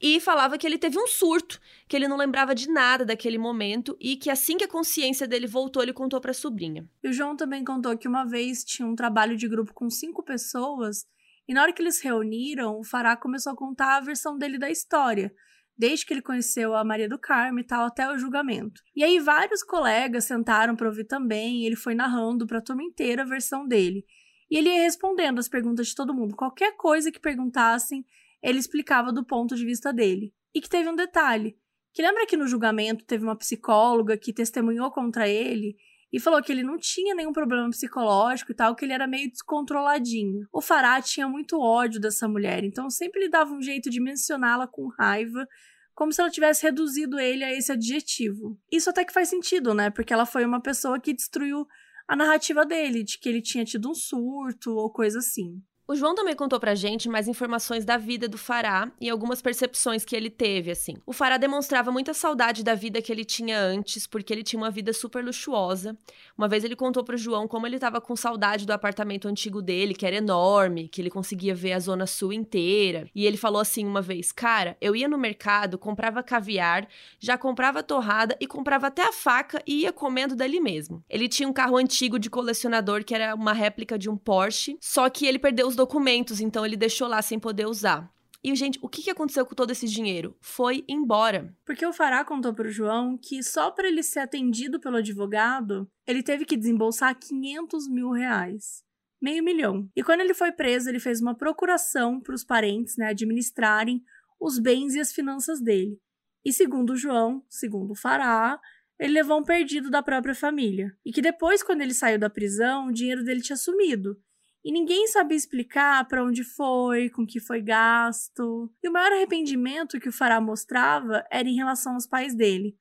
e falava que ele teve um surto, que ele não lembrava de nada daquele momento e que assim que a consciência dele voltou, ele contou para a sobrinha. E o João também contou que uma vez tinha um trabalho de grupo com cinco pessoas e na hora que eles reuniram, o Fará começou a contar a versão dele da história desde que ele conheceu a Maria do Carmo e tal, até o julgamento. E aí vários colegas sentaram para ouvir também, ele foi narrando para a turma inteira a versão dele. E ele ia respondendo as perguntas de todo mundo. Qualquer coisa que perguntassem, ele explicava do ponto de vista dele. E que teve um detalhe, que lembra que no julgamento teve uma psicóloga que testemunhou contra ele e falou que ele não tinha nenhum problema psicológico e tal, que ele era meio descontroladinho. O Fará tinha muito ódio dessa mulher, então sempre ele dava um jeito de mencioná-la com raiva, como se ela tivesse reduzido ele a esse adjetivo. Isso até que faz sentido, né? Porque ela foi uma pessoa que destruiu a narrativa dele, de que ele tinha tido um surto ou coisa assim. O João também contou pra gente mais informações da vida do Fará e algumas percepções que ele teve, assim. O Fará demonstrava muita saudade da vida que ele tinha antes, porque ele tinha uma vida super luxuosa. Uma vez ele contou pro João como ele tava com saudade do apartamento antigo dele, que era enorme, que ele conseguia ver a zona sul inteira. E ele falou assim uma vez: "Cara, eu ia no mercado, comprava caviar, já comprava torrada e comprava até a faca e ia comendo dali mesmo". Ele tinha um carro antigo de colecionador que era uma réplica de um Porsche, só que ele perdeu os documentos, então ele deixou lá sem poder usar. E, gente, o que aconteceu com todo esse dinheiro? Foi embora. Porque o Fará contou para o João que só para ele ser atendido pelo advogado, ele teve que desembolsar 500 mil reais. Meio milhão. E quando ele foi preso, ele fez uma procuração para os parentes né, administrarem os bens e as finanças dele. E segundo o João, segundo o Fará, ele levou um perdido da própria família. E que depois, quando ele saiu da prisão, o dinheiro dele tinha sumido e ninguém sabia explicar para onde foi, com que foi gasto. E o maior arrependimento que o Fará mostrava era em relação aos pais dele.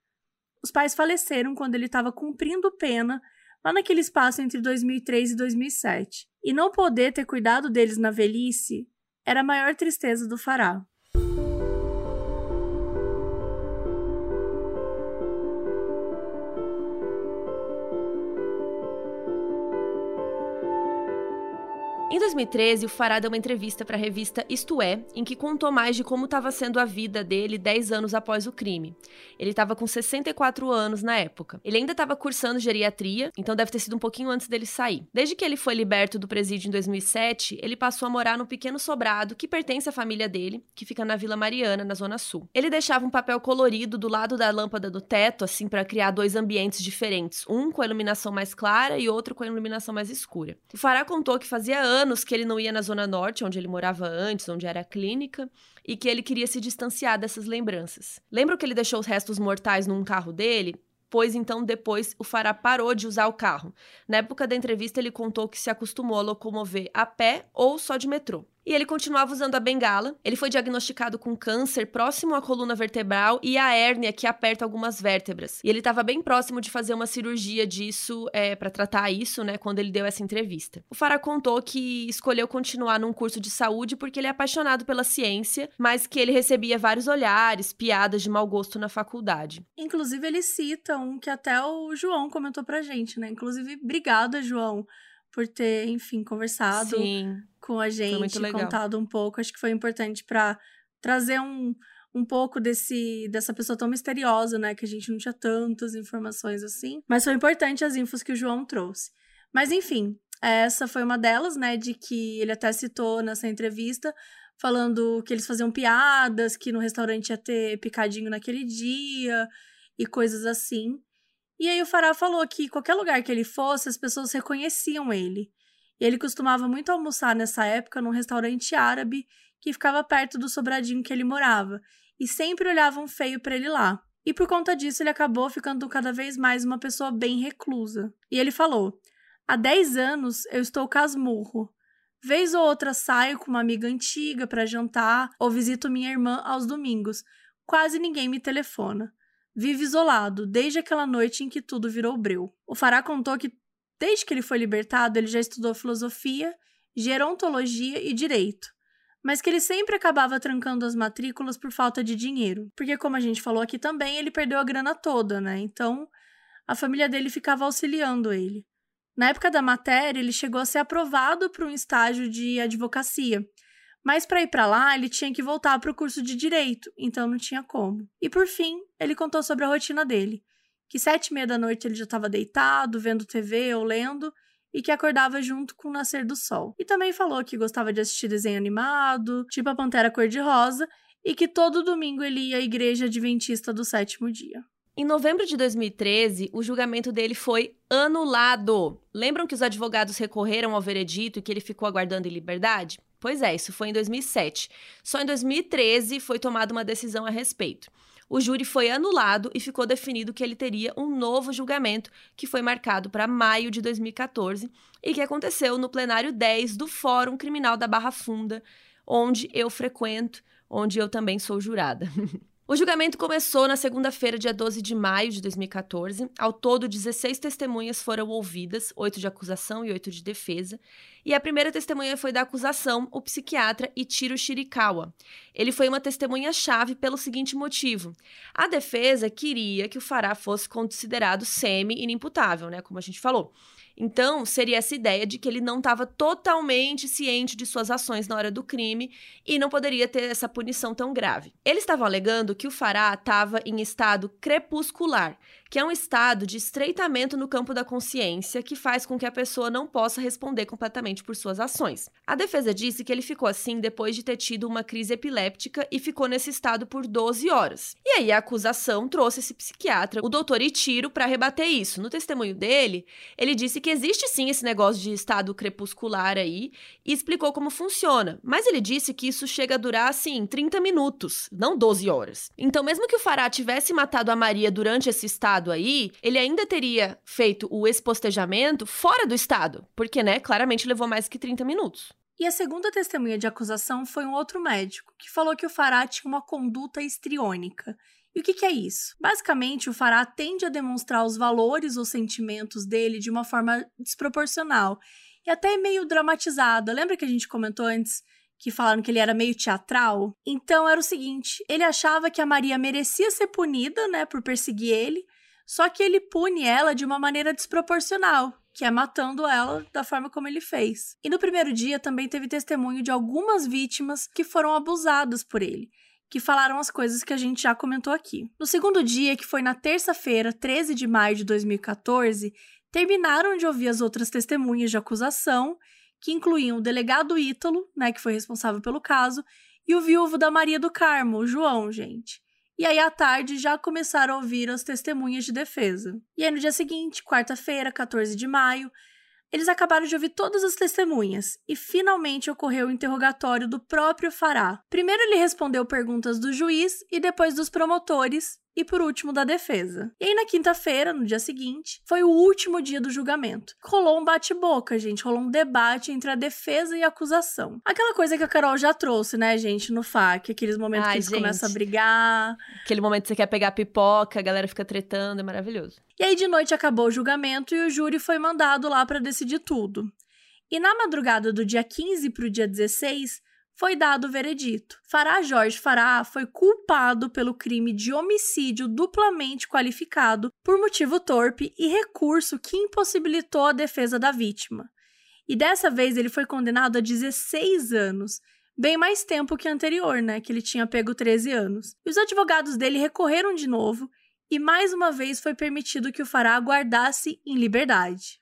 Os pais faleceram quando ele estava cumprindo pena lá naquele espaço entre 2003 e 2007. E não poder ter cuidado deles na velhice era a maior tristeza do Fará. Em 2013, o Fará deu uma entrevista para a revista Isto É, em que contou mais de como estava sendo a vida dele 10 anos após o crime. Ele estava com 64 anos na época. Ele ainda estava cursando geriatria, então deve ter sido um pouquinho antes dele sair. Desde que ele foi liberto do presídio em 2007, ele passou a morar num pequeno sobrado que pertence à família dele, que fica na Vila Mariana, na Zona Sul. Ele deixava um papel colorido do lado da lâmpada do teto, assim, para criar dois ambientes diferentes, um com a iluminação mais clara e outro com a iluminação mais escura. O Fará contou que fazia anos anos que ele não ia na Zona Norte, onde ele morava antes, onde era a clínica, e que ele queria se distanciar dessas lembranças. Lembra que ele deixou os restos mortais num carro dele? Pois então, depois, o Fará parou de usar o carro. Na época da entrevista, ele contou que se acostumou a locomover a pé ou só de metrô e ele continuava usando a bengala. Ele foi diagnosticado com câncer próximo à coluna vertebral e a hérnia que aperta algumas vértebras. E ele estava bem próximo de fazer uma cirurgia disso é, para tratar isso, né? Quando ele deu essa entrevista. O Farah contou que escolheu continuar num curso de saúde porque ele é apaixonado pela ciência, mas que ele recebia vários olhares, piadas de mau gosto na faculdade. Inclusive, ele cita um que até o João comentou pra gente, né? Inclusive, obrigada, João por ter, enfim, conversado Sim, com a gente, contado um pouco. Acho que foi importante para trazer um, um pouco desse dessa pessoa tão misteriosa, né? Que a gente não tinha tantas informações assim. Mas foi importante as infos que o João trouxe. Mas enfim, essa foi uma delas, né? De que ele até citou nessa entrevista, falando que eles faziam piadas, que no restaurante ia ter picadinho naquele dia e coisas assim. E aí o Fará falou que qualquer lugar que ele fosse, as pessoas reconheciam ele. E ele costumava muito almoçar nessa época num restaurante árabe que ficava perto do sobradinho que ele morava, e sempre olhavam feio para ele lá. E por conta disso, ele acabou ficando cada vez mais uma pessoa bem reclusa. E ele falou: Há 10 anos eu estou casmurro. Vez ou outra saio com uma amiga antiga para jantar ou visito minha irmã aos domingos. Quase ninguém me telefona vive isolado desde aquela noite em que tudo virou breu. O Fará contou que, desde que ele foi libertado, ele já estudou filosofia, gerontologia e direito, mas que ele sempre acabava trancando as matrículas por falta de dinheiro, porque, como a gente falou aqui também, ele perdeu a grana toda, né? Então, a família dele ficava auxiliando ele. Na época da matéria, ele chegou a ser aprovado para um estágio de advocacia, mas para ir para lá, ele tinha que voltar para o curso de direito, então não tinha como. E por fim, ele contou sobre a rotina dele, que sete e meia da noite ele já estava deitado, vendo TV ou lendo, e que acordava junto com o nascer do sol. E também falou que gostava de assistir desenho animado, tipo a Pantera Cor-de-Rosa, e que todo domingo ele ia à igreja adventista do sétimo dia. Em novembro de 2013, o julgamento dele foi anulado. Lembram que os advogados recorreram ao veredito e que ele ficou aguardando em liberdade? Pois é, isso foi em 2007. Só em 2013 foi tomada uma decisão a respeito. O júri foi anulado e ficou definido que ele teria um novo julgamento, que foi marcado para maio de 2014 e que aconteceu no plenário 10 do Fórum Criminal da Barra Funda, onde eu frequento, onde eu também sou jurada. O julgamento começou na segunda-feira, dia 12 de maio de 2014. Ao todo, 16 testemunhas foram ouvidas, oito de acusação e oito de defesa. E a primeira testemunha foi da acusação, o psiquiatra Ichiro Shirikawa. Ele foi uma testemunha-chave pelo seguinte motivo: a defesa queria que o Fará fosse considerado semi-inimputável, né, como a gente falou. Então, seria essa ideia de que ele não estava totalmente ciente de suas ações na hora do crime e não poderia ter essa punição tão grave. Eles estavam alegando que o Fará estava em estado crepuscular, que é um estado de estreitamento no campo da consciência que faz com que a pessoa não possa responder completamente por suas ações. A defesa disse que ele ficou assim depois de ter tido uma crise epiléptica e ficou nesse estado por 12 horas. E aí a acusação trouxe esse psiquiatra, o doutor Itiro, para rebater isso. No testemunho dele, ele disse que existe sim esse negócio de estado crepuscular aí e explicou como funciona, mas ele disse que isso chega a durar assim 30 minutos, não 12 horas. Então, mesmo que o Fará tivesse matado a Maria durante esse estado aí, ele ainda teria feito o expostejamento fora do estado, porque, né, claramente levou mais que 30 minutos. E a segunda testemunha de acusação foi um outro médico, que falou que o Fará tinha uma conduta histriônica. E o que, que é isso? Basicamente, o Fará tende a demonstrar os valores ou sentimentos dele de uma forma desproporcional e até meio dramatizada. Lembra que a gente comentou antes que falaram que ele era meio teatral. Então era o seguinte: ele achava que a Maria merecia ser punida, né, por perseguir ele, só que ele pune ela de uma maneira desproporcional, que é matando ela da forma como ele fez. E no primeiro dia também teve testemunho de algumas vítimas que foram abusadas por ele, que falaram as coisas que a gente já comentou aqui. No segundo dia, que foi na terça-feira, 13 de maio de 2014, terminaram de ouvir as outras testemunhas de acusação, que incluíam o delegado Ítalo, né, que foi responsável pelo caso, e o viúvo da Maria do Carmo, o João, gente. E aí, à tarde, já começaram a ouvir as testemunhas de defesa. E aí, no dia seguinte, quarta-feira, 14 de maio, eles acabaram de ouvir todas as testemunhas e finalmente ocorreu o interrogatório do próprio Fará. Primeiro ele respondeu perguntas do juiz e depois dos promotores, e por último da defesa. E aí na quinta-feira, no dia seguinte, foi o último dia do julgamento. Rolou um bate-boca, gente, rolou um debate entre a defesa e a acusação. Aquela coisa que a Carol já trouxe, né, gente, no FAC, aqueles momentos Ai, que eles gente. começam a brigar. Aquele momento que você quer pegar pipoca, a galera fica tretando, é maravilhoso. E aí de noite acabou o julgamento e o júri foi mandado lá para decidir tudo. E na madrugada do dia 15 para o dia 16, foi dado o veredito. Fará Jorge Fará foi culpado pelo crime de homicídio duplamente qualificado por motivo torpe e recurso que impossibilitou a defesa da vítima. E dessa vez ele foi condenado a 16 anos, bem mais tempo que anterior, né, que ele tinha pego 13 anos. E os advogados dele recorreram de novo e mais uma vez foi permitido que o Fará aguardasse em liberdade.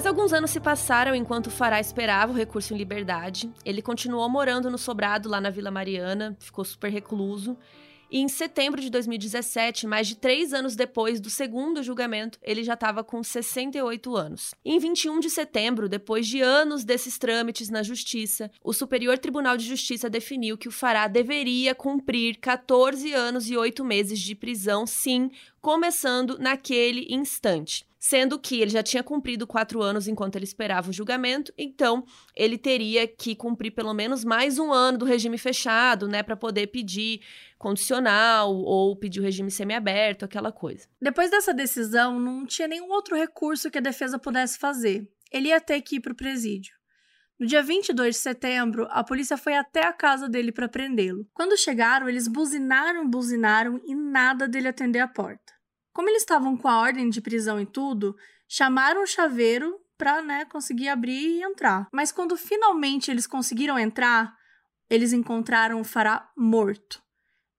Mas alguns anos se passaram enquanto o Fará esperava o recurso em liberdade. Ele continuou morando no sobrado lá na Vila Mariana, ficou super recluso. E em setembro de 2017, mais de três anos depois do segundo julgamento, ele já estava com 68 anos. Em 21 de setembro, depois de anos desses trâmites na Justiça, o Superior Tribunal de Justiça definiu que o Fará deveria cumprir 14 anos e 8 meses de prisão, sim, começando naquele instante sendo que ele já tinha cumprido quatro anos enquanto ele esperava o julgamento, então ele teria que cumprir pelo menos mais um ano do regime fechado, né, para poder pedir condicional ou pedir o regime semiaberto, aquela coisa. Depois dessa decisão, não tinha nenhum outro recurso que a defesa pudesse fazer. ele ia ter que ir para o presídio. No dia 22 de setembro, a polícia foi até a casa dele para prendê-lo. Quando chegaram, eles buzinaram, buzinaram e nada dele atender a porta. Como eles estavam com a ordem de prisão e tudo, chamaram o chaveiro para né, conseguir abrir e entrar. Mas quando finalmente eles conseguiram entrar, eles encontraram o Fará morto.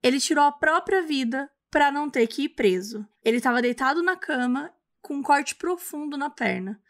Ele tirou a própria vida para não ter que ir preso. Ele estava deitado na cama com um corte profundo na perna.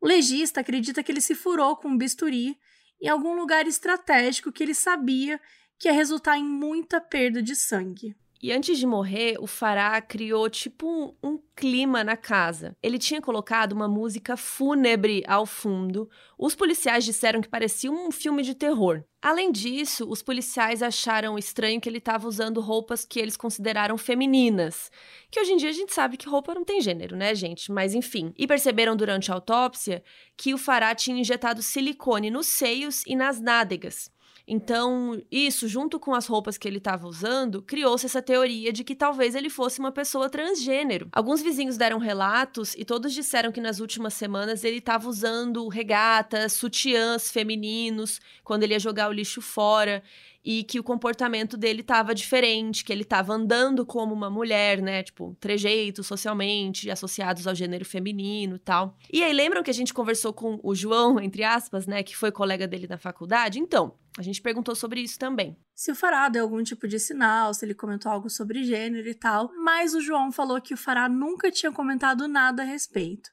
O legista acredita que ele se furou com um bisturi em algum lugar estratégico que ele sabia que ia resultar em muita perda de sangue. E antes de morrer, o Fará criou tipo um, um, clima na casa. Ele tinha colocado uma música fúnebre ao fundo. Os policiais disseram que parecia um filme de terror. Além disso, os policiais acharam estranho que ele estava usando roupas que eles consideraram femininas. Que hoje em dia a gente sabe que roupa não tem gênero, né, gente? Mas enfim. E perceberam durante a autópsia que o Fará tinha injetado silicone nos seios e nas nádegas. Então, isso, junto com as roupas que ele estava usando, criou-se essa teoria de que talvez ele fosse uma pessoa transgênero. Alguns vizinhos deram relatos e todos disseram que nas últimas semanas ele estava usando regatas, sutiãs femininos, quando ele ia jogar o lixo fora e que o comportamento dele estava diferente, que ele estava andando como uma mulher, né? Tipo, trejeitos socialmente associados ao gênero feminino e tal. E aí, lembram que a gente conversou com o João, entre aspas, né? Que foi colega dele na faculdade? Então, a gente perguntou sobre isso também. Se o Fará deu algum tipo de sinal, se ele comentou algo sobre gênero e tal, mas o João falou que o Fará nunca tinha comentado nada a respeito.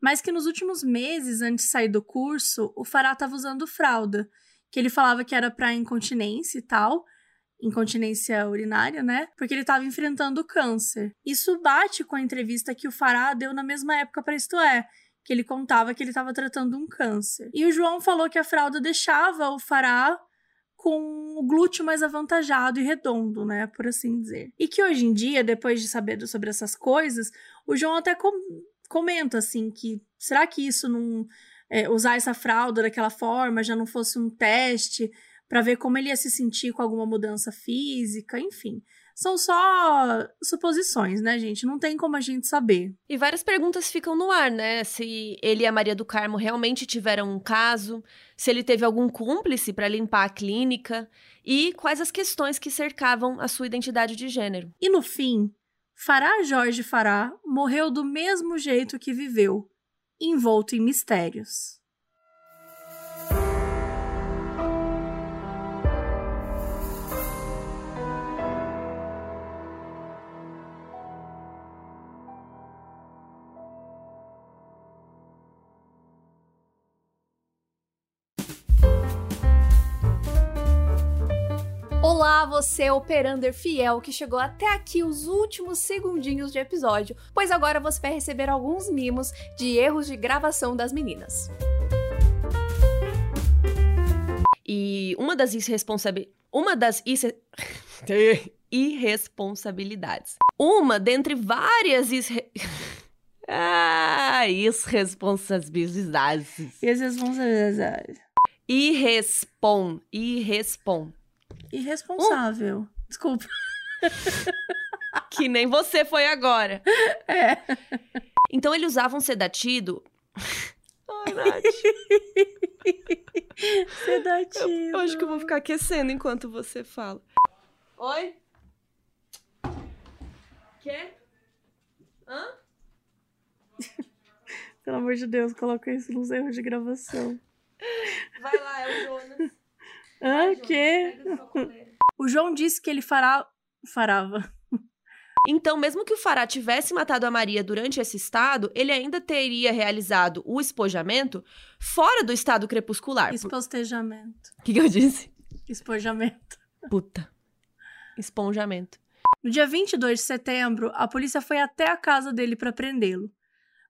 Mas que nos últimos meses, antes de sair do curso, o Fará estava usando fralda que ele falava que era para incontinência e tal, incontinência urinária, né? Porque ele estava enfrentando câncer. Isso bate com a entrevista que o Fará deu na mesma época para Isto É, que ele contava que ele estava tratando um câncer. E o João falou que a fralda deixava o Fará com o glúteo mais avantajado e redondo, né, por assim dizer. E que hoje em dia, depois de saber sobre essas coisas, o João até com comenta assim que será que isso não é, usar essa fralda daquela forma, já não fosse um teste para ver como ele ia se sentir com alguma mudança física, enfim. São só suposições, né, gente? Não tem como a gente saber. E várias perguntas ficam no ar, né? Se ele e a Maria do Carmo realmente tiveram um caso, se ele teve algum cúmplice para limpar a clínica e quais as questões que cercavam a sua identidade de gênero. E no fim, Fará Jorge Fará morreu do mesmo jeito que viveu, envolto em mistérios. Olá, você operander fiel que chegou até aqui os últimos segundinhos de episódio, pois agora você vai receber alguns mimos de erros de gravação das meninas. E uma das irresponsabilidades. Uma das irresponsabilidades. Uma dentre várias irre... ah, irresponsabilidades. Irresponsabilidades. Irrespon. Irrespon. Irresponsável. Uh. Desculpa. que nem você foi agora. É. Então ele usava um sedativo. Ai, Nath. Eu, eu acho que eu vou ficar aquecendo enquanto você fala. Oi? Quê? Hã? Pelo amor de Deus, coloca isso nos erros de gravação. Vai lá, é o Jonas. Ah, o quê? O João disse que ele fará. farava. Então, mesmo que o Fará tivesse matado a Maria durante esse estado, ele ainda teria realizado o espojamento fora do estado crepuscular. Espostejamento. O que, que eu disse? Espojamento. Puta. Esponjamento. No dia 22 de setembro, a polícia foi até a casa dele para prendê-lo.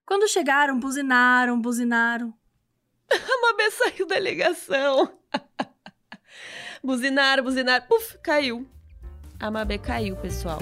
Quando chegaram, buzinaram, buzinaram. a Mabê saiu da ligação. Buzinaram, buzinaram. Puf, caiu. A Mabê caiu, pessoal.